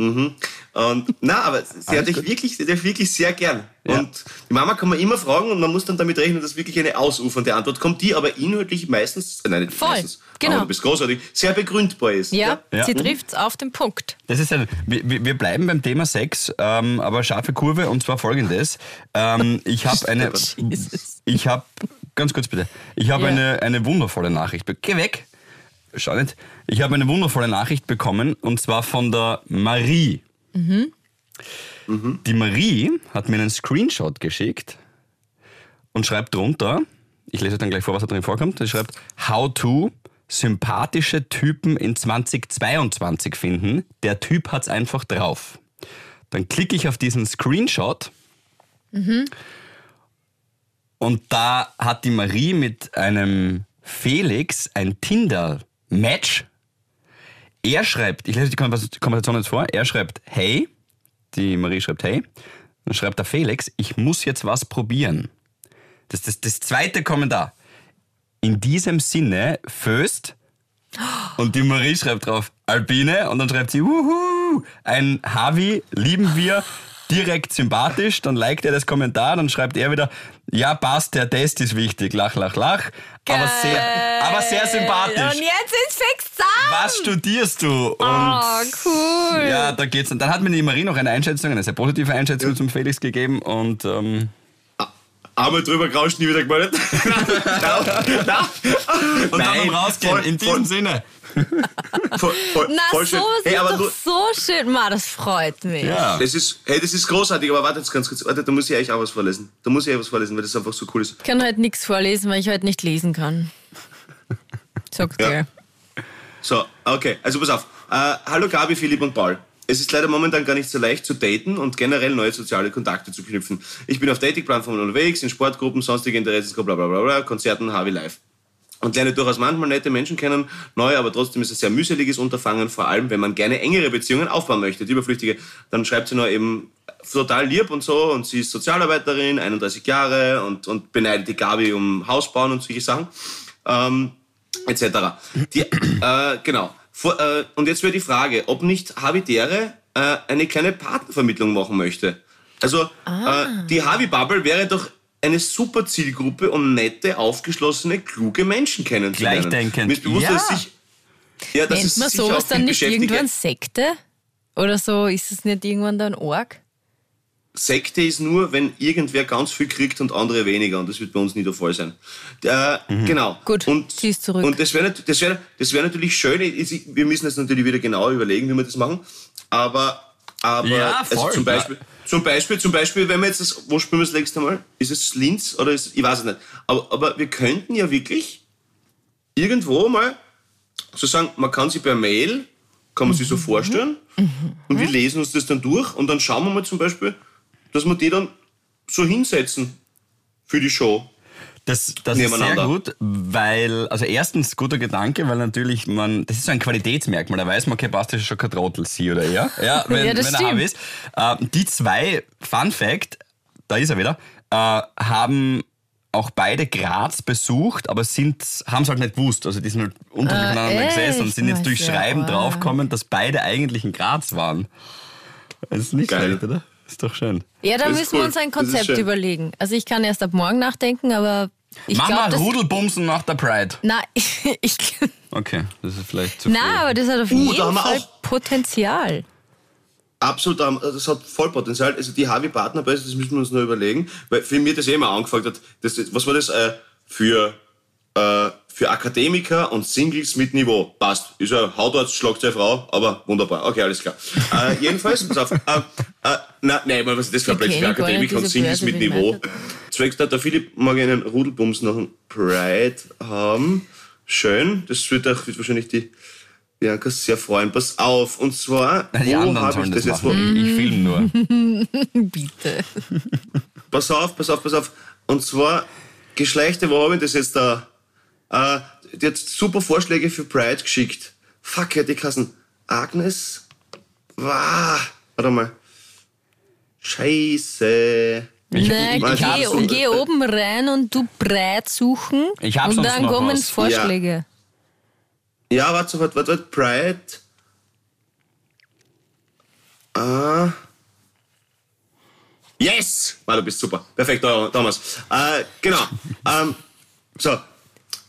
Mhm. Und, na, aber sie hat dich wirklich, sie hat dich wirklich sehr gern. Ja. Und die Mama kann man immer fragen und man muss dann damit rechnen, dass wirklich eine ausufernde Antwort kommt, die aber inhaltlich meistens, äh, nein, nicht Voll, meistens, genau. aber du bist großartig, sehr begründbar ist. Ja, Ja. sie trifft's auf den Punkt. Das ist ein, wir, wir bleiben beim Thema Sex, ähm, aber scharfe Kurve und zwar folgendes. Ähm, ich habe eine, Jesus. ich habe, ganz kurz bitte, ich habe Ja. eine, eine wundervolle Nachricht. Geh weg! Schau nicht. Ich habe eine wundervolle Nachricht bekommen und zwar von der Marie. Die Marie hat mir einen Screenshot geschickt und schreibt drunter, ich lese dann gleich vor, was da drin vorkommt, sie schreibt, how to sympathische Typen in 2022 finden. Der Typ hat's einfach drauf. Dann klicke ich auf diesen Screenshot und da hat die Marie mit einem Felix ein Tinder-Match. Er schreibt, ich lese die Konversation jetzt vor, er schreibt, hey, die Marie schreibt, hey, dann schreibt der Felix, ich muss jetzt was probieren. Das ist das, das zweite Kommentar. In diesem Sinne, Föst. Und die Marie schreibt drauf, Albine. Und dann schreibt sie, wuhu, ein Havi lieben wir, direkt sympathisch. Dann liked er das Kommentar, dann schreibt er wieder, ja passt, der Test ist wichtig, lach, lach, lach. Aber sehr, aber sehr Und sympathisch. jetzt ist fix zusammen. Was studierst du? Und Oh, cool. ja, da geht's. Und dann hat mir die Marie noch eine Einschätzung, eine sehr positive Einschätzung zum Felix gegeben und ähm, Einmal drüber gerauscht, nie wieder gemeldet. na, na. und Nein, dann Rausgehen. voll- In diesem voll- Sinne. Voll, voll, Na, voll so schön. ist Hey, aber doch so schön. Ma, das freut mich. Ja. das ist, hey, das ist großartig, aber warte jetzt ganz kurz. Warte, da muss ich euch auch was vorlesen. Da muss ich euch was vorlesen, weil das einfach so cool ist. Ich kann heute nichts vorlesen, weil ich heute nicht lesen kann. Sag's Ja. dir. So, okay, also pass auf. Äh, hallo Gabi, Philipp und Paul. Es ist leider momentan gar nicht so leicht zu daten und generell neue soziale Kontakte zu knüpfen. Ich bin auf Datingplattformen unterwegs, in Sportgruppen, sonstige Interessensgruppen, bla bla bla, bla Konzerten, Harvey Live. Und lerne durchaus manchmal nette Menschen kennen, neu, aber trotzdem ist es ein sehr mühseliges Unterfangen, vor allem wenn man gerne engere Beziehungen aufbauen möchte. Die Überflüchtige, dann schreibt sie nur eben total lieb und so und sie ist Sozialarbeiterin, 31 Jahre und, und beneidet die Gabi um Haus bauen und solche Sachen. Ähm, etc. Die, äh, genau. Vor, äh, und jetzt wäre die Frage, ob nicht Habitäre äh, eine kleine Partnervermittlung machen möchte. Also äh, die Havi-Bubble wäre doch eine super Zielgruppe, um nette, aufgeschlossene, kluge Menschen kennenzulernen. Gleichdenkend. Mir ist bewusst, Ja. sich, ja, dass Nennt es man sowas dann nicht irgendwann Sekte? Oder so, ist es nicht irgendwann dann Org? Sekte ist nur, wenn irgendwer ganz viel kriegt und andere weniger. Und das wird bei uns nie der Fall sein. Äh, Genau. Gut, und, zieh's zurück. Und das wäre das wär, das wär natürlich schön. Wir müssen jetzt natürlich wieder genau überlegen, wie wir das machen. Aber, aber Ja, also voll, zum, Beispiel, zum Beispiel, zum Beispiel, wenn wir jetzt das, wo spielen wir das nächste Mal? Ist es Linz oder ist, ich weiß es nicht. Aber, aber wir könnten ja wirklich irgendwo mal so sagen, man kann sich per Mail, kann man sich so vorstellen und wir lesen uns das dann durch und dann schauen wir mal zum Beispiel, dass wir die dann so hinsetzen für die Show. Das, das ist sehr gut, weil, also erstens guter Gedanke, weil natürlich man, das ist so ein Qualitätsmerkmal, da weiß man, okay, passt das ist schon kein Trottel, sie oder er. Ja, wenn, Ja, das wenn er stimmt. Havi ist. Äh, die zwei, Fun Fact, da ist er wieder, äh, haben auch beide Graz besucht, aber sind, haben es halt nicht gewusst. Also die sind halt unterschiedlich Ah, gesessen und sind jetzt durch Schreiben arg. draufgekommen, dass beide eigentlich in Graz waren. Das ist nicht Geil. schlecht, oder? Ist doch schön. Ja, da Das müssen wir cool. uns ein Konzept überlegen. Also ich kann erst ab morgen nachdenken, aber ich Mach glaube, mal. Rudelbumsen nach der Pride. Na, ich... Okay, das ist vielleicht zu früh. Na, aber das hat auf Uh, jeden Fall auch- Potenzial. Absolut, ähm, das hat Vollpotenzial. Also die Harvey-Partner, das müssen wir uns noch überlegen, weil für mich das eh immer angefragt hat, das, was war das äh, für, äh, für Akademiker und Singles mit Niveau? Passt. Ist ja Hautarzt, schlagt seine Frau, aber wunderbar. Okay, alles klar. Äh, jedenfalls, pass auf. Äh, äh, na, nein, was ist das für ein Blödsinn? Akademiker und Singles mit Niveau. Zwecks der Philipp mag einen Rudelbums nach dem Pride haben. Schön, das wird auch wird wahrscheinlich die Bianca sehr freuen. Pass auf, und zwar, Die wo habe ich das das jetzt? machen. Wo, Ich, ich film nur. Bitte. pass auf, pass auf, pass auf. Und zwar, Geschlechter, wo habe ich das jetzt da? Äh, die hat super Vorschläge für Pride geschickt. Fuck, hätte ich hassen. Agnes? Wah, warte mal. Scheiße. Ich- Na, ich- ich geh, hab's- und geh oben rein und du breit suchen. Ich hab und dann kommen was. Vorschläge. Ja, warte, warte, warte, warte. Pride. Ah. Yes! Ah, du bist super. Perfekt, Thomas. Äh, genau. ähm, so.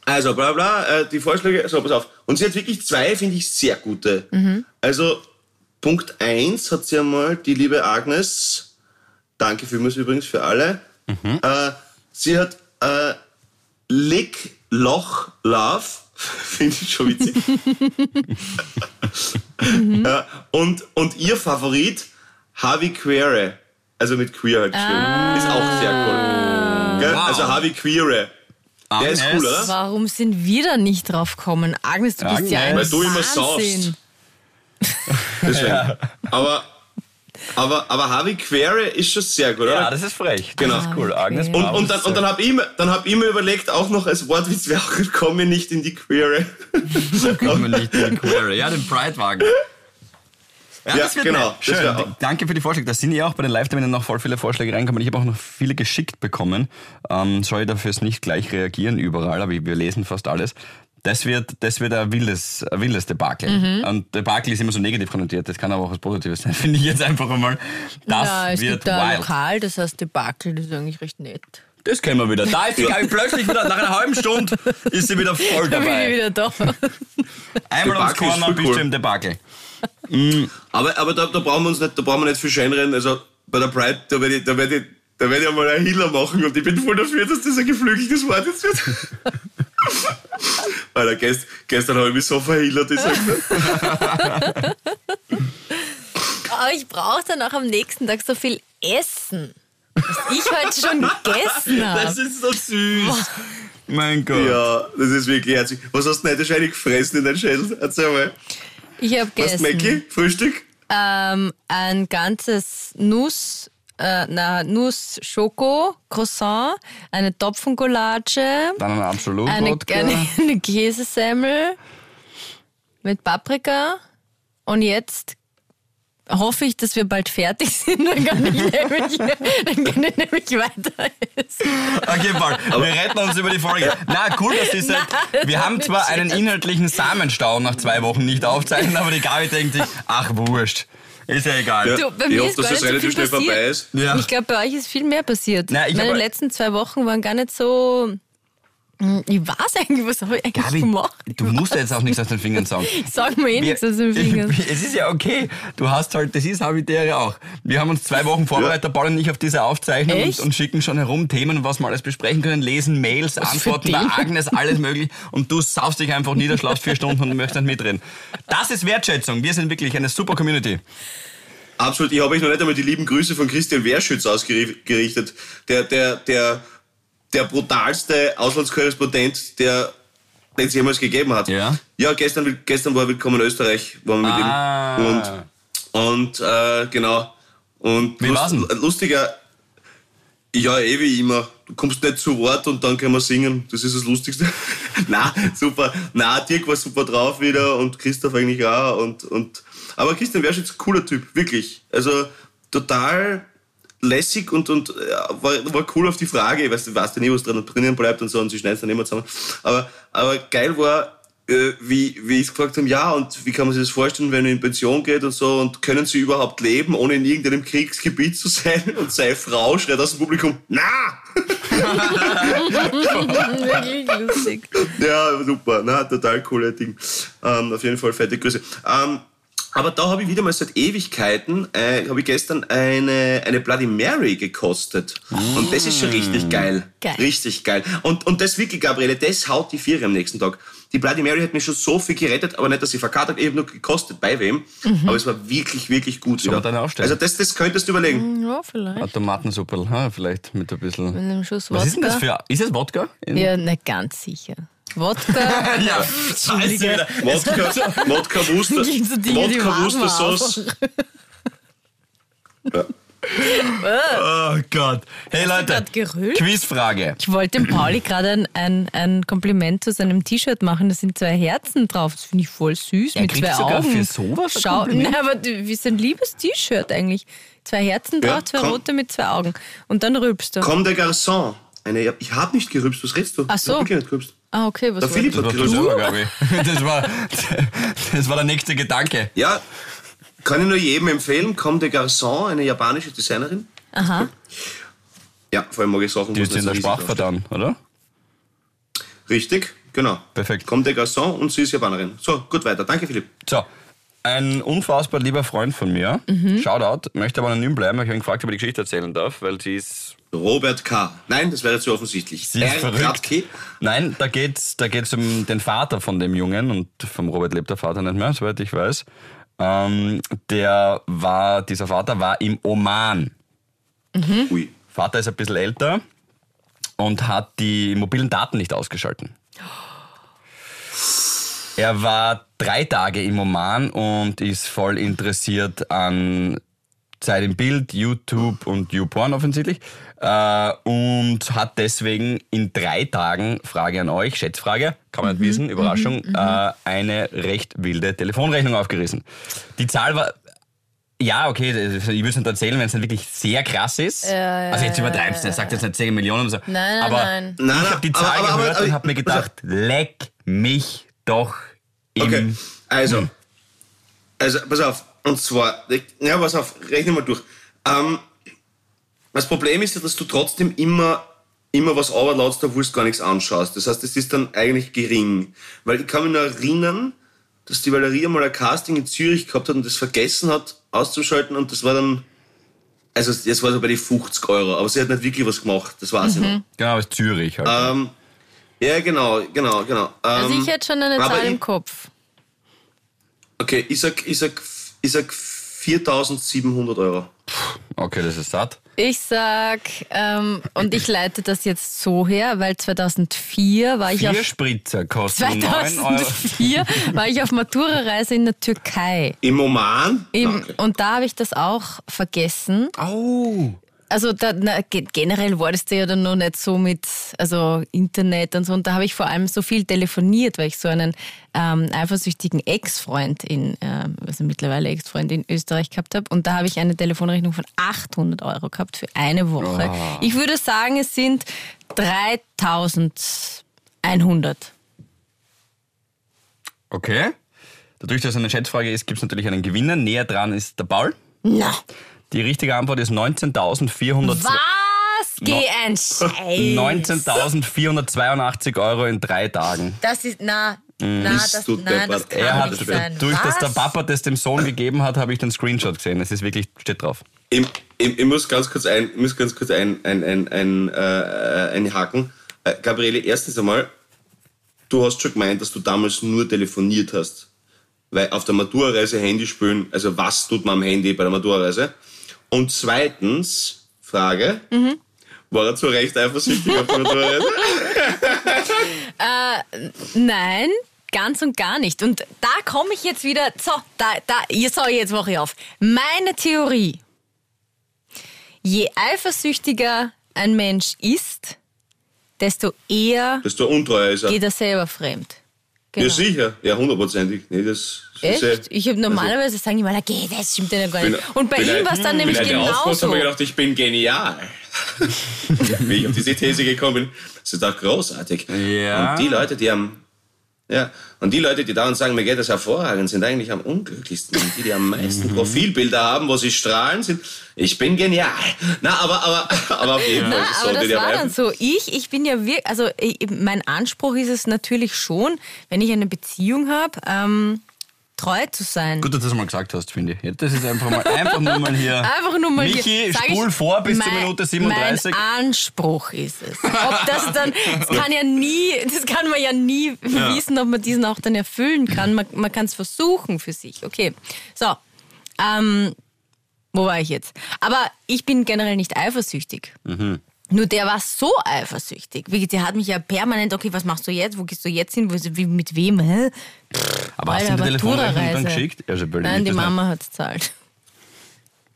Also, bla bla, äh, die Vorschläge, so, pass auf. Und sie hat wirklich zwei, finde ich, sehr gute. Also, Punkt eins hat sie einmal, die liebe Agnes, danke vielmals übrigens für alle, äh, sie hat äh, Lick, Loch, Love, finde ich schon witzig. ja, und, und ihr Favorit, Harvey Queere, also mit Queer halt geschrieben, ist auch sehr cool. Gell? Wow. Also Harvey Queere. Der ist Agnes. cool, oder? Warum sind wir da nicht drauf gekommen? Agnes, du bist ja ein Agnes. Weil du immer Wahnsinn. Deswegen. Aber, aber, aber Harvey Queere ist schon sehr gut, oder? Ja, das ist frech. Das Genau. ist cool. Agnes Und, und dann, und dann habe ich, mir- dann hab ich mir überlegt, auch noch als Wortwitz, wer auch komme nicht in die Queere. kommen wir nicht in den Query. Ja, den Pride-Wagen. Ja, Ja, das wird genau. Das Schön. Danke für die Vorschläge. Da sind ja auch bei den Live-Terminen noch voll viele Vorschläge reinkommen. Ich habe auch noch viele geschickt bekommen. Ähm, sorry dafür nicht gleich reagieren überall, aber wir lesen fast alles. Das wird, das wird ein wildes, ein wildes Debakel. Mhm. Und Debakel ist immer so negativ konnotiert. Das kann aber auch was Positives sein, finde ich jetzt einfach einmal. Das Ja, es wird gibt da ein wild. Lokal, das heißt Debakel, das ist eigentlich recht nett. Das kennen wir wieder. Da ist Gabi plötzlich wieder, nach einer halben Stunde ist sie wieder voll Da bin ich dabei. wieder da. Einmal ums Corner voll bist cool. du im Debakel. Aber, aber da, da brauchen wir uns nicht, da brauchen wir nicht viel scheinrennen. Also bei der Pride, da werde ich, da werde ich, da werde ich einmal einen Healer machen und ich bin voll dafür, dass das ein geflügeltes Wort jetzt wird. Alter, gest, gestern habe ich mich so verhealert, ich dir. Aber ich brauche dann auch am nächsten Tag so viel Essen, was ich heute schon gegessen habe. Das ist so süß. Mein Gott. Ja, das ist wirklich herzig. Was hast du denn heute wahrscheinlich gefressen in deinen Schädel? Erzähl mal. Ich habe Was, gegessen Mackie? Frühstück? ähm, ein ganzes Nuss, äh, na, Nuss-Schoko, Croissant, eine Topfengulatsche, Dann ein absolut eine, eine, eine Käsesemmel mit Paprika. Und jetzt hoffe ich, dass wir bald fertig sind, dann kann ich nämlich, dann kann ich nämlich weiter essen. Okay, Paul, wir retten uns über die Folge. Na, cool, dass sagt, Nein, wir haben zwar einen inhaltlichen Samenstau nach zwei Wochen nicht aufzeichnen, aber die Gabi denkt sich, ach wurscht, ist ja egal. Du, bei ich mir hoffe, ist dass das nicht so relativ viel schnell passiert. vorbei ist. Ja. Ich glaube, bei euch ist viel mehr passiert. Na, ich Meine hab- letzten zwei Wochen waren gar nicht so. Hm, Ich weiß eigentlich, was habe ich eigentlich Gabi, gemacht? du musst jetzt auch nichts aus den Fingern sagen. Sag mir eh nichts aus den Fingern. Es ist ja okay. Du hast halt, das ist Habitäre auch. Wir haben uns zwei Wochen vorbereitet, der Paul und ich auf diese Aufzeichnung und, und schicken schon herum Themen, was wir alles besprechen können, lesen, Mails, für Antworten bei? Agnes, alles möglich. Und du saust dich einfach nieder, schlafst vier Stunden und möchtest nicht mitreden. Das ist Wertschätzung. Wir sind wirklich eine super Community. Absolut. Ich habe euch noch nicht einmal die lieben Grüße von Christian Wehrschütz ausgerichtet. Der, der, der, der brutalste Auslandskorrespondent, der den es jemals gegeben hat. Ja? Ja, gestern, gestern war Willkommen in Österreich, waren wir mit Ah. ihm. Und, und äh, genau. Und Wie denn? lustiger, ja, eh wie immer. Du kommst nicht zu Wort und dann können wir singen. Das ist das Lustigste. Na, super. Na, Dirk war super drauf wieder und Christoph eigentlich auch. Und, und, aber Christian Werschitz, cooler Typ, wirklich. Also total lässig und, und ja, war, war cool auf die Frage. Ich weiß, du weißt ja nie, was dran drinnen bleibt und so und sie schneiden es dann immer zusammen. Aber, aber geil war, äh, wie, wie ich gefragt habe, ja, und wie kann man sich das vorstellen, wenn er in Pension geht und so, und können sie überhaupt leben, ohne in irgendeinem Kriegsgebiet zu sein? Und seine Frau schreit aus dem Publikum, na! Wirklich lustig. Ja, super, na, total coole Ding. Ähm, auf jeden Fall fette Grüße. Ähm, Aber da habe ich wieder mal seit Ewigkeiten, äh, habe ich gestern eine, eine Bloody Mary gekostet. Und das ist schon richtig geil. Geil. Richtig geil. Und, und das wirklich, Gabriele, das haut die Viere am nächsten Tag. Die Bloody Mary hat mir schon so viel gerettet, aber nicht, dass sie verkatert, ich habe nur gekostet bei wem. Aber es war wirklich, wirklich gut. Wir wieder. dann aufstellen? Also das, das könntest du überlegen. Ja, vielleicht. Tomatensuppe, ha, vielleicht mit ein bisschen. Mit einem Schuss Was ist denn das Wodka. für. Ist das Wodka? In- Ja, nicht ganz sicher. Wodka. ja Entschuldige. Wodka, Wodka Wuster, so Dinge, Wodka Wustersauce. Ja. Oh Gott. Hey Leute, grad gerülpt? Quizfrage. Ich wollte dem Pauli gerade ein, ein, ein Kompliment zu seinem T-Shirt machen. Da sind zwei Herzen drauf. Das finde ich voll süß. Er mit kriegt zwei sogar Augen. für sowas Schau, nein, aber wie ist ein liebes T-Shirt eigentlich? Zwei Herzen Ja, drauf, zwei komm. rote mit zwei Augen. Und dann rülpst du. Comme des Garçons. Eine, ich habe nicht gerübst, was redest du? Ach so. Ich hab wirklich nicht gerübst. Ah, okay, was Der war Philipp Das hat glaube ich. Das war, das war der nächste Gedanke. Ja, kann ich nur jedem empfehlen. Comme des Garçons, eine japanische Designerin. Aha. Ja, vor allem mag ich Sachen, Die ist in der Sprache dann, oder? Richtig, genau. Perfekt. Comme des Garçons und sie ist Japanerin. So, gut weiter. Danke, Philipp. So, ein unfassbar lieber Freund von mir, Shoutout, möchte aber anonym bleiben, weil ich habe ihn gefragt, ob er die Geschichte erzählen darf, weil sie ist, Robert K. Nein, das wäre zu offensichtlich. sie ist verrückt. Nein, da geht's, da geht's um den Vater von dem Jungen und vom Robert lebt der Vater nicht mehr, soweit ich weiß. Ähm, der war, dieser Vater war im Oman. Ui. Vater ist ein bisschen älter und hat die mobilen Daten nicht ausgeschalten. Er war drei Tage im Oman und ist voll interessiert an Zeit im Bild, YouTube und YouPorn offensichtlich. Äh, und hat deswegen in drei Tagen, Frage an euch, Schätzfrage, kann man nicht wissen, Überraschung, äh, eine recht wilde Telefonrechnung aufgerissen. Die Zahl war ja, okay, ich will es nicht erzählen, wenn es nicht wirklich sehr krass ist. also jetzt übertreibst du, er sagt jetzt nicht 10 Millionen oder so. Nein, nein, aber nein. Nein, ich nein, habe die aber- Zahl aber- aber- gehört aber- und habe mir gedacht, leck mich doch im... Okay, also, also, pass auf. Und zwar, ja, pass auf, rechne mal durch. Ähm, das Problem ist ja, dass du trotzdem immer, immer was runterladest, obwohl du gar nichts anschaust. Das heißt, es ist dann eigentlich gering. Weil ich kann mich noch erinnern, dass die Valeria mal ein Casting in Zürich gehabt hat und das vergessen hat auszuschalten und das war dann, also das war so bei die 50 Euro, aber sie hat nicht wirklich was gemacht, das weiß ich noch. Genau, ist Zürich halt. Ähm, ja, genau, genau, genau. Ähm, Also ich hätte schon eine Zahl im Kopf. Okay, ich sag, ich sag, ich sag 4700 Euro. okay, das ist satt. Ich sag, ähm, und ich leite das jetzt so her, weil 2004 war ich Vier auf Spritzer kosten 9 Euro. 2004 war ich auf Matura-Reise in der Türkei. Im Oman? Im. Und da habe ich das auch vergessen. Au! Also da, na, ge- generell war das ja dann noch nicht so mit also Internet und so. Und da habe ich vor allem so viel telefoniert, weil ich so einen ähm, eifersüchtigen Ex-Freund in, ähm, also mittlerweile Ex-Freund in Österreich gehabt habe. Und da habe ich eine Telefonrechnung von 800 Euro gehabt für eine Woche. Ich würde sagen, es sind 3100. Okay. Dadurch, dass es eine Schätzfrage ist, gibt es natürlich einen Gewinner. Näher dran ist der Paul. Na, Die richtige Antwort ist 19.400 was? Geh ein Scheiß. 19.482 Euro in drei Tagen. Das ist, na, na, Bist das, nein, das kann Er hat, nicht sein. durch dass der Was? Papa das dem Sohn gegeben hat, habe ich den Screenshot gesehen. Es ist wirklich, steht drauf. Ich, ich, ich muss ganz kurz ein, ich muss ganz kurz ein, ein, ein, ein, äh, einhaken. Äh, Gabriele, erstens einmal, du hast schon gemeint, dass du damals nur telefoniert hast. Weil auf der Matura-Reise Handy spielen, also was tut man am Handy bei der Matura-Reise? Und zweitens, Frage, war er zu Recht eifersüchtig auf der Matura-Reise? Nein, ganz und gar nicht. Und da komme ich jetzt wieder. So, da, da, so, jetzt mache ich auf. Meine Theorie. Je eifersüchtiger ein Mensch ist, desto eher du untreuer ist. er. geht er selber fremd. Genau. Ja, sicher. Ja, hundertprozentig. Nee, das das ist Echt? Ich habe normalerweise sagen die mal, okay, das stimmt ja gar nicht. Und bei ihm war es dann nämlich eine aufgepasst, genauso. habe ich gedacht, ich bin genial. Wie ich auf diese These gekommen bin. Das ist auch großartig. Ja. Und die Leute, die am ja, und die Leute, die dauernd sagen, mir geht das hervorragend, sind eigentlich am unglücklichsten. Und die, die am meisten Mhm. Profilbilder haben, wo sie strahlen, sind, ich bin genial. Na, aber, aber, aber auf jeden Fall. Na, aber so, das war dann so. Ich, ich bin ja wirklich, also ich, mein Anspruch ist es natürlich schon, wenn ich eine Beziehung habe, ähm, treu zu sein. Gut, dass du das mal gesagt hast, finde ich. Ja, Das ist einfach mal einfach nur mal hier. Einfach nur mal Michi, hier, spul ich, vor bis zur mein- Minute 37. Mein Anspruch ist es. Ob das dann, das kann ja nie, das kann man ja nie wissen, ob man diesen auch dann erfüllen kann. Man, man kann es versuchen für sich. Okay. So. Ähm, wo war ich jetzt? Aber ich bin generell nicht eifersüchtig. Mhm. Nur der war so eifersüchtig. Wie, Der hat mich ja permanent, okay, was machst du jetzt? Wo gehst du jetzt hin? Wo, wie, mit wem? Hä? Aber hast du die Telefonrechnung dann geschickt? Also, Nein, ich die Mama hat es zahlt.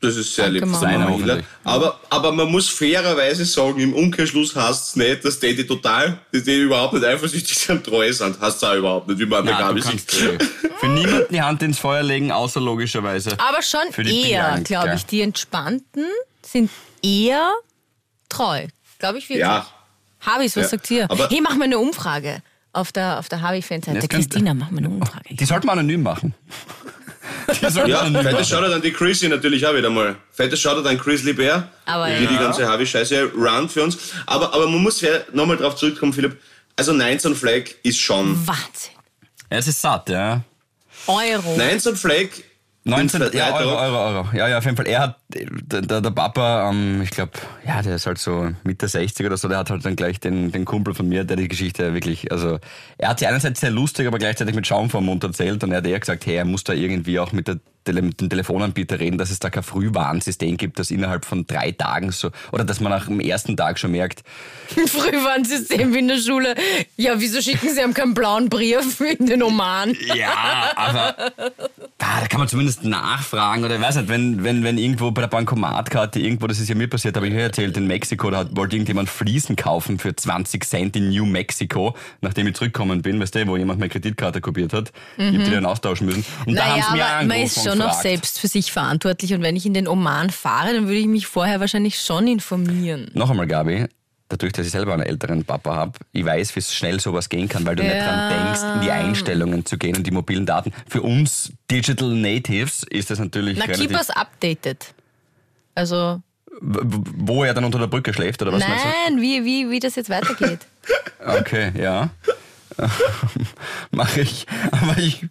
Das ist sehr Danke, lieb. Mama. von hoffentlich. Aber, aber man muss fairerweise sagen, im Umkehrschluss heißt es nicht, dass die, die total, die, die überhaupt nicht eifersüchtig sind, treu sind. Heißt es auch überhaupt nicht, wie man an der Gabi sieht. für niemanden die Hand ins Feuer legen, außer logischerweise. Aber schon für die eher, glaube ich. Die Entspannten sind eher treu. Glaube ich wirklich. Ja. Habis, was Ja. sagt ihr? Aber- hey, mach mal eine Umfrage auf der, auf der könnte- Christina, mach mal eine Umfrage. Die sollte man anonym machen. Ja, fettes. Shoutout an die Chrissy natürlich auch wieder mal. Fettes Shoutout an Chris Libert, Aber die ja. die ganze Harvey-Scheiße round für uns. Aber, aber man muss ja nochmal drauf zurückkommen, Philipp. Also 19 Flag ist schon... Wahnsinn. Es ist satt, ja. Euro. 19 Flag... 19, sind zwei, ja, Euro. Euro, Euro. Ja, ja, auf jeden Fall. Er hat, der, der, Papa, ähm, ich glaube, ja, der ist halt so Mitte 60 oder so, der hat halt dann gleich den, den Kumpel von mir, der die Geschichte wirklich, also, er hat sie einerseits sehr lustig, aber gleichzeitig mit Schaum vor dem Mund erzählt und er hat eher gesagt, hey, er muss da irgendwie auch mit, der, Tele, mit dem Telefonanbieter reden, dass es da kein Frühwarnsystem gibt, das innerhalb von drei Tagen so, oder dass man nach dem ersten Tag schon merkt, Frühwarnsystem wie in der Schule. Ja, wieso schicken sie einem keinen blauen Brief in den Oman? Ja, aber da, kann man zumindest nachfragen oder ich weiß nicht, wenn, wenn, wenn irgendwo bei der Bankomatkarte irgendwo, das ist ja mir passiert, habe ich erzählt, in Mexiko, da hat, wollte irgendjemand Fliesen kaufen für 20 Cent in New Mexico, nachdem ich zurückgekommen bin, weißt du, wo jemand meine Kreditkarte kopiert hat. Ich hab die dann austauschen müssen. Und da haben Naja, sie mir angerufen schon gefragt. selbst für sich verantwortlich und wenn ich in den Oman fahre, dann würde ich mich vorher wahrscheinlich schon informieren. Noch einmal, Gabi, dadurch, dass ich selber einen älteren Papa habe, ich weiß, wie schnell sowas gehen kann, weil du nicht Ja. dran denkst, in die Einstellungen zu gehen und die mobilen Daten. Für uns Digital Natives ist das natürlich Na, keep us updated. Also, Wo er dann unter der Brücke schläft, oder was meinst du? nein, wie, wie, wie das jetzt weitergeht. Okay, ja. Mache ich. Aber ich,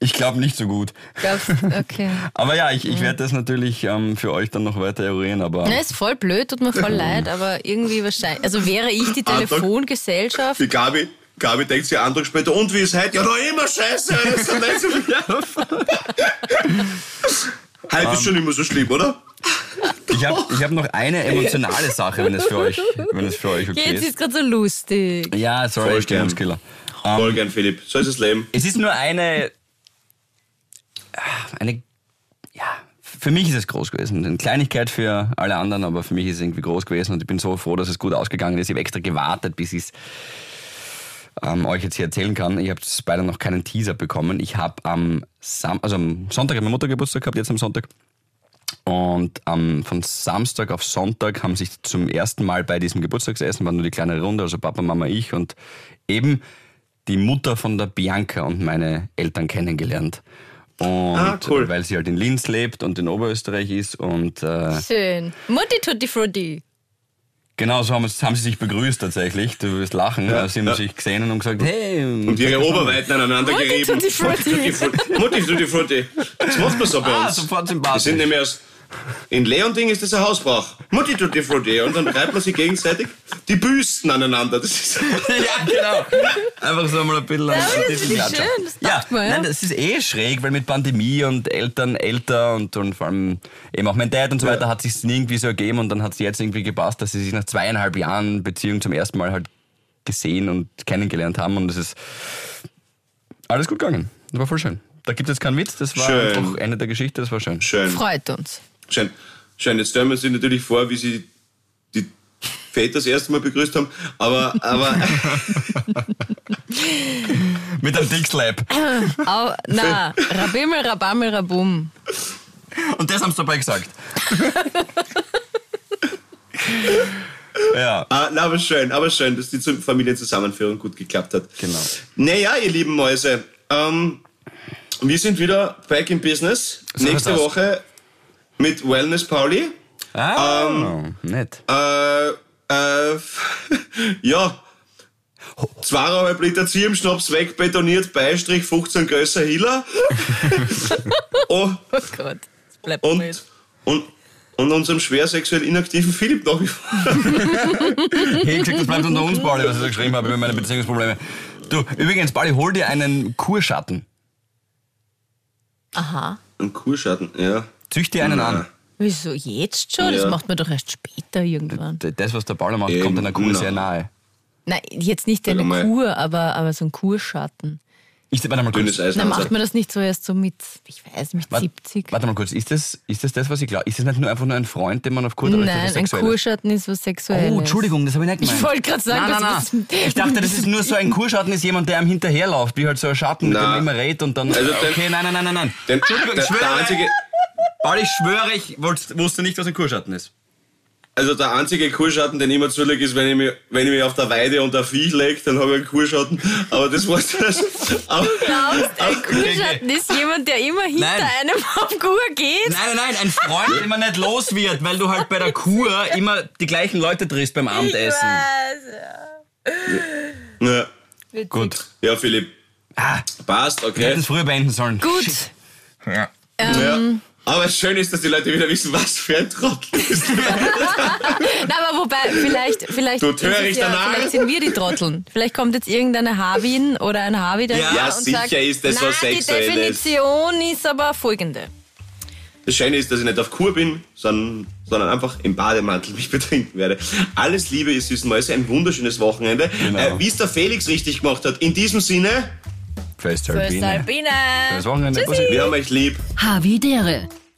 ich glaube nicht so gut. Glaubst, okay. Aber ja, ich, ich werde das natürlich ähm, für euch dann noch weiter eruieren, aber. Na, ist voll blöd, tut mir voll leid, aber irgendwie wahrscheinlich. Also wäre ich die Telefongesellschaft. Die Gabi, Gabi denkt sich einen Tag später, und wie ist heute? Ja, noch immer scheiße. Heute ist schon immer so schlimm, oder? Ich habe ich hab noch eine emotionale Sache, wenn es für euch, wenn es für euch okay Jetzt ist. ist gerade so lustig. Ja, sorry, Voll Stimmungskiller. Voll gern, Philipp. So ist das Leben. Es ist nur eine. Eine. Ja, für mich ist es groß gewesen. Eine Kleinigkeit für alle anderen, aber für mich ist es irgendwie groß gewesen und ich bin so froh, dass es gut ausgegangen ist. Ich habe extra gewartet, bis ich es ähm, euch jetzt hier erzählen kann. Ich habe beide noch keinen Teaser bekommen. Ich habe am, Sam also am Sonntag meine Mutter Geburtstag gehabt, jetzt am Sonntag. Und ähm, von Samstag auf Sonntag haben sich zum ersten Mal bei diesem Geburtstagsessen, war nur die kleine Runde, also Papa, Mama, ich und eben die Mutter von der Bianca und meine Eltern kennengelernt. Und Ah, cool. weil sie halt in Linz lebt und in Oberösterreich ist und äh, Schön. Mutti Tutti Frutti. genau so haben, haben sie sich begrüßt tatsächlich. Du wirst lachen. Ja, sie haben ja. sich gesehen und gesagt, hey. Und ihre Oberweiten aneinander Mutti gerieben. Tutti Frutti. Mutti Frutti. Mutti Tutti Frutti. Das macht man so bei Ah, uns. sofort Wir sympathisch. sind nämlich aus. In Leonding ist das ein Hausbrauch. Mutti Tutti Frutti. Und dann reibt man sich gegenseitig die Büsten aneinander. Das ist. ja, genau. Einfach so mal ein bisschen Ja, an das Klatscher. schön, das ja, man, ja. Nein, das ist eh schräg, weil mit Pandemie und Eltern älter und, und vor allem eben auch mein Dad und so weiter hat sich irgendwie so ergeben und dann hat es jetzt irgendwie gepasst, dass sie sich nach zweieinhalb Jahren Beziehung zum ersten Mal halt gesehen und kennengelernt haben und es ist alles gut gegangen. Das war voll schön. Da gibt es keinen Witz, das war Schön. einfach Ende der Geschichte, das war schön. Schön. Freut uns. Schön. Schön. Jetzt stellen wir uns natürlich vor, wie sie die Väter das erste Mal begrüßt haben. Aber, aber Mit einem Dick-Slap. Au, na, Rabimmel, Rabammel, Rabum. Und das haben sie dabei gesagt. ja. Ah, na, aber schön, aber schön, dass die Familienzusammenführung gut geklappt hat. Genau. Naja, ihr lieben Mäuse, ähm, wir sind wieder back in business. So Nächste. Woche mit Wellness Pauli. Ah, nett. Äh, äh, ja, zweieinhalb Liter Zirbenschnaps wegbetoniert, Beistrich 15 Gösser Hiller. oh, Oh Gott, das bleibt und, und, und unserem schwer sexuell inaktiven Philipp nach wie vor. Hey, gesagt, das bleibt unter uns, Pauli, was ich da geschrieben habe über meine Beziehungsprobleme. Du, übrigens, Pauli, hol dir einen Kurschatten. Aha. Ein Kurschatten, ja. Zücht dir einen an. Wieso jetzt schon? Das Ja. macht man doch erst später irgendwann. D- Das, was der Pauli macht, Eben, kommt einer Kur na. sehr nahe. Nein, jetzt nicht eine Sag mal. Kur, aber, aber so ein Kurschatten. Ist, warte mal kurz. Dünnes Eis. Dann macht man das nicht so erst so mit, ich weiß, mit Warte, 70. warte mal kurz, ist das, ist das das, was ich glaube? Ist das nicht nur einfach nur ein Freund, den man auf Kur trifft? Nein, das ein Sexuelle? Kurschatten ist was Sexuelles. Oh, Entschuldigung, das habe ich nicht gemeint. Ich wollte gerade sagen, nein, nein, das nein. Ich dachte, das ist nur so ein Kurschatten, ist jemand, der einem hinterherläuft, wie halt so ein Schatten, mit dem man immer redet und dann. Also okay, nein, nein, nein, nein, nein. Den, Entschuldigung, der, ich schwöre. der einzige, Paul, ich schwöre, ich wollt- wusste nicht, was ein Kurschatten ist. also der einzige Kurschatten, den ich mir zulege, ist, wenn ich, mich, wenn ich mich auf der Weide unter ein Viech lege, dann habe ich einen Kurschatten. Aber das war's das. Aber, glaubst, ein Kurschatten ist jemand, der immer hinter Nein. einem auf Kur geht? Nein, nein, nein, ein Freund, den man nicht los wird, weil du halt bei der Kur immer die gleichen Leute triffst beim Abendessen. ja. Gut. ja, Philipp. Ah, Passt, wir okay. hätten es früher beenden sollen. Gut. Ja. Ja. Aber schön ist, dass die Leute wieder wissen, was für ein Trottel ist. Nein, aber wobei, vielleicht, vielleicht, Du törichter ja, Narr. vielleicht sind wir die Trotteln. Vielleicht kommt jetzt irgendeine Havin oder ein Havi daher Ja, und sicher sagt, ist das was die Sexuelles." Definition ist aber folgende. Das Schöne ist, dass ich nicht auf Kur bin, sondern, sondern einfach im Bademantel mich betrinken werde. Alles Liebe, ihr süßen Mäuse, ein wunderschönes Wochenende. Genau. Äh, Wie es der Felix richtig gemacht hat. In diesem Sinne, Föstalpine. Albine. Das Wochenende. Bussi. wir haben euch lieb. Havidere.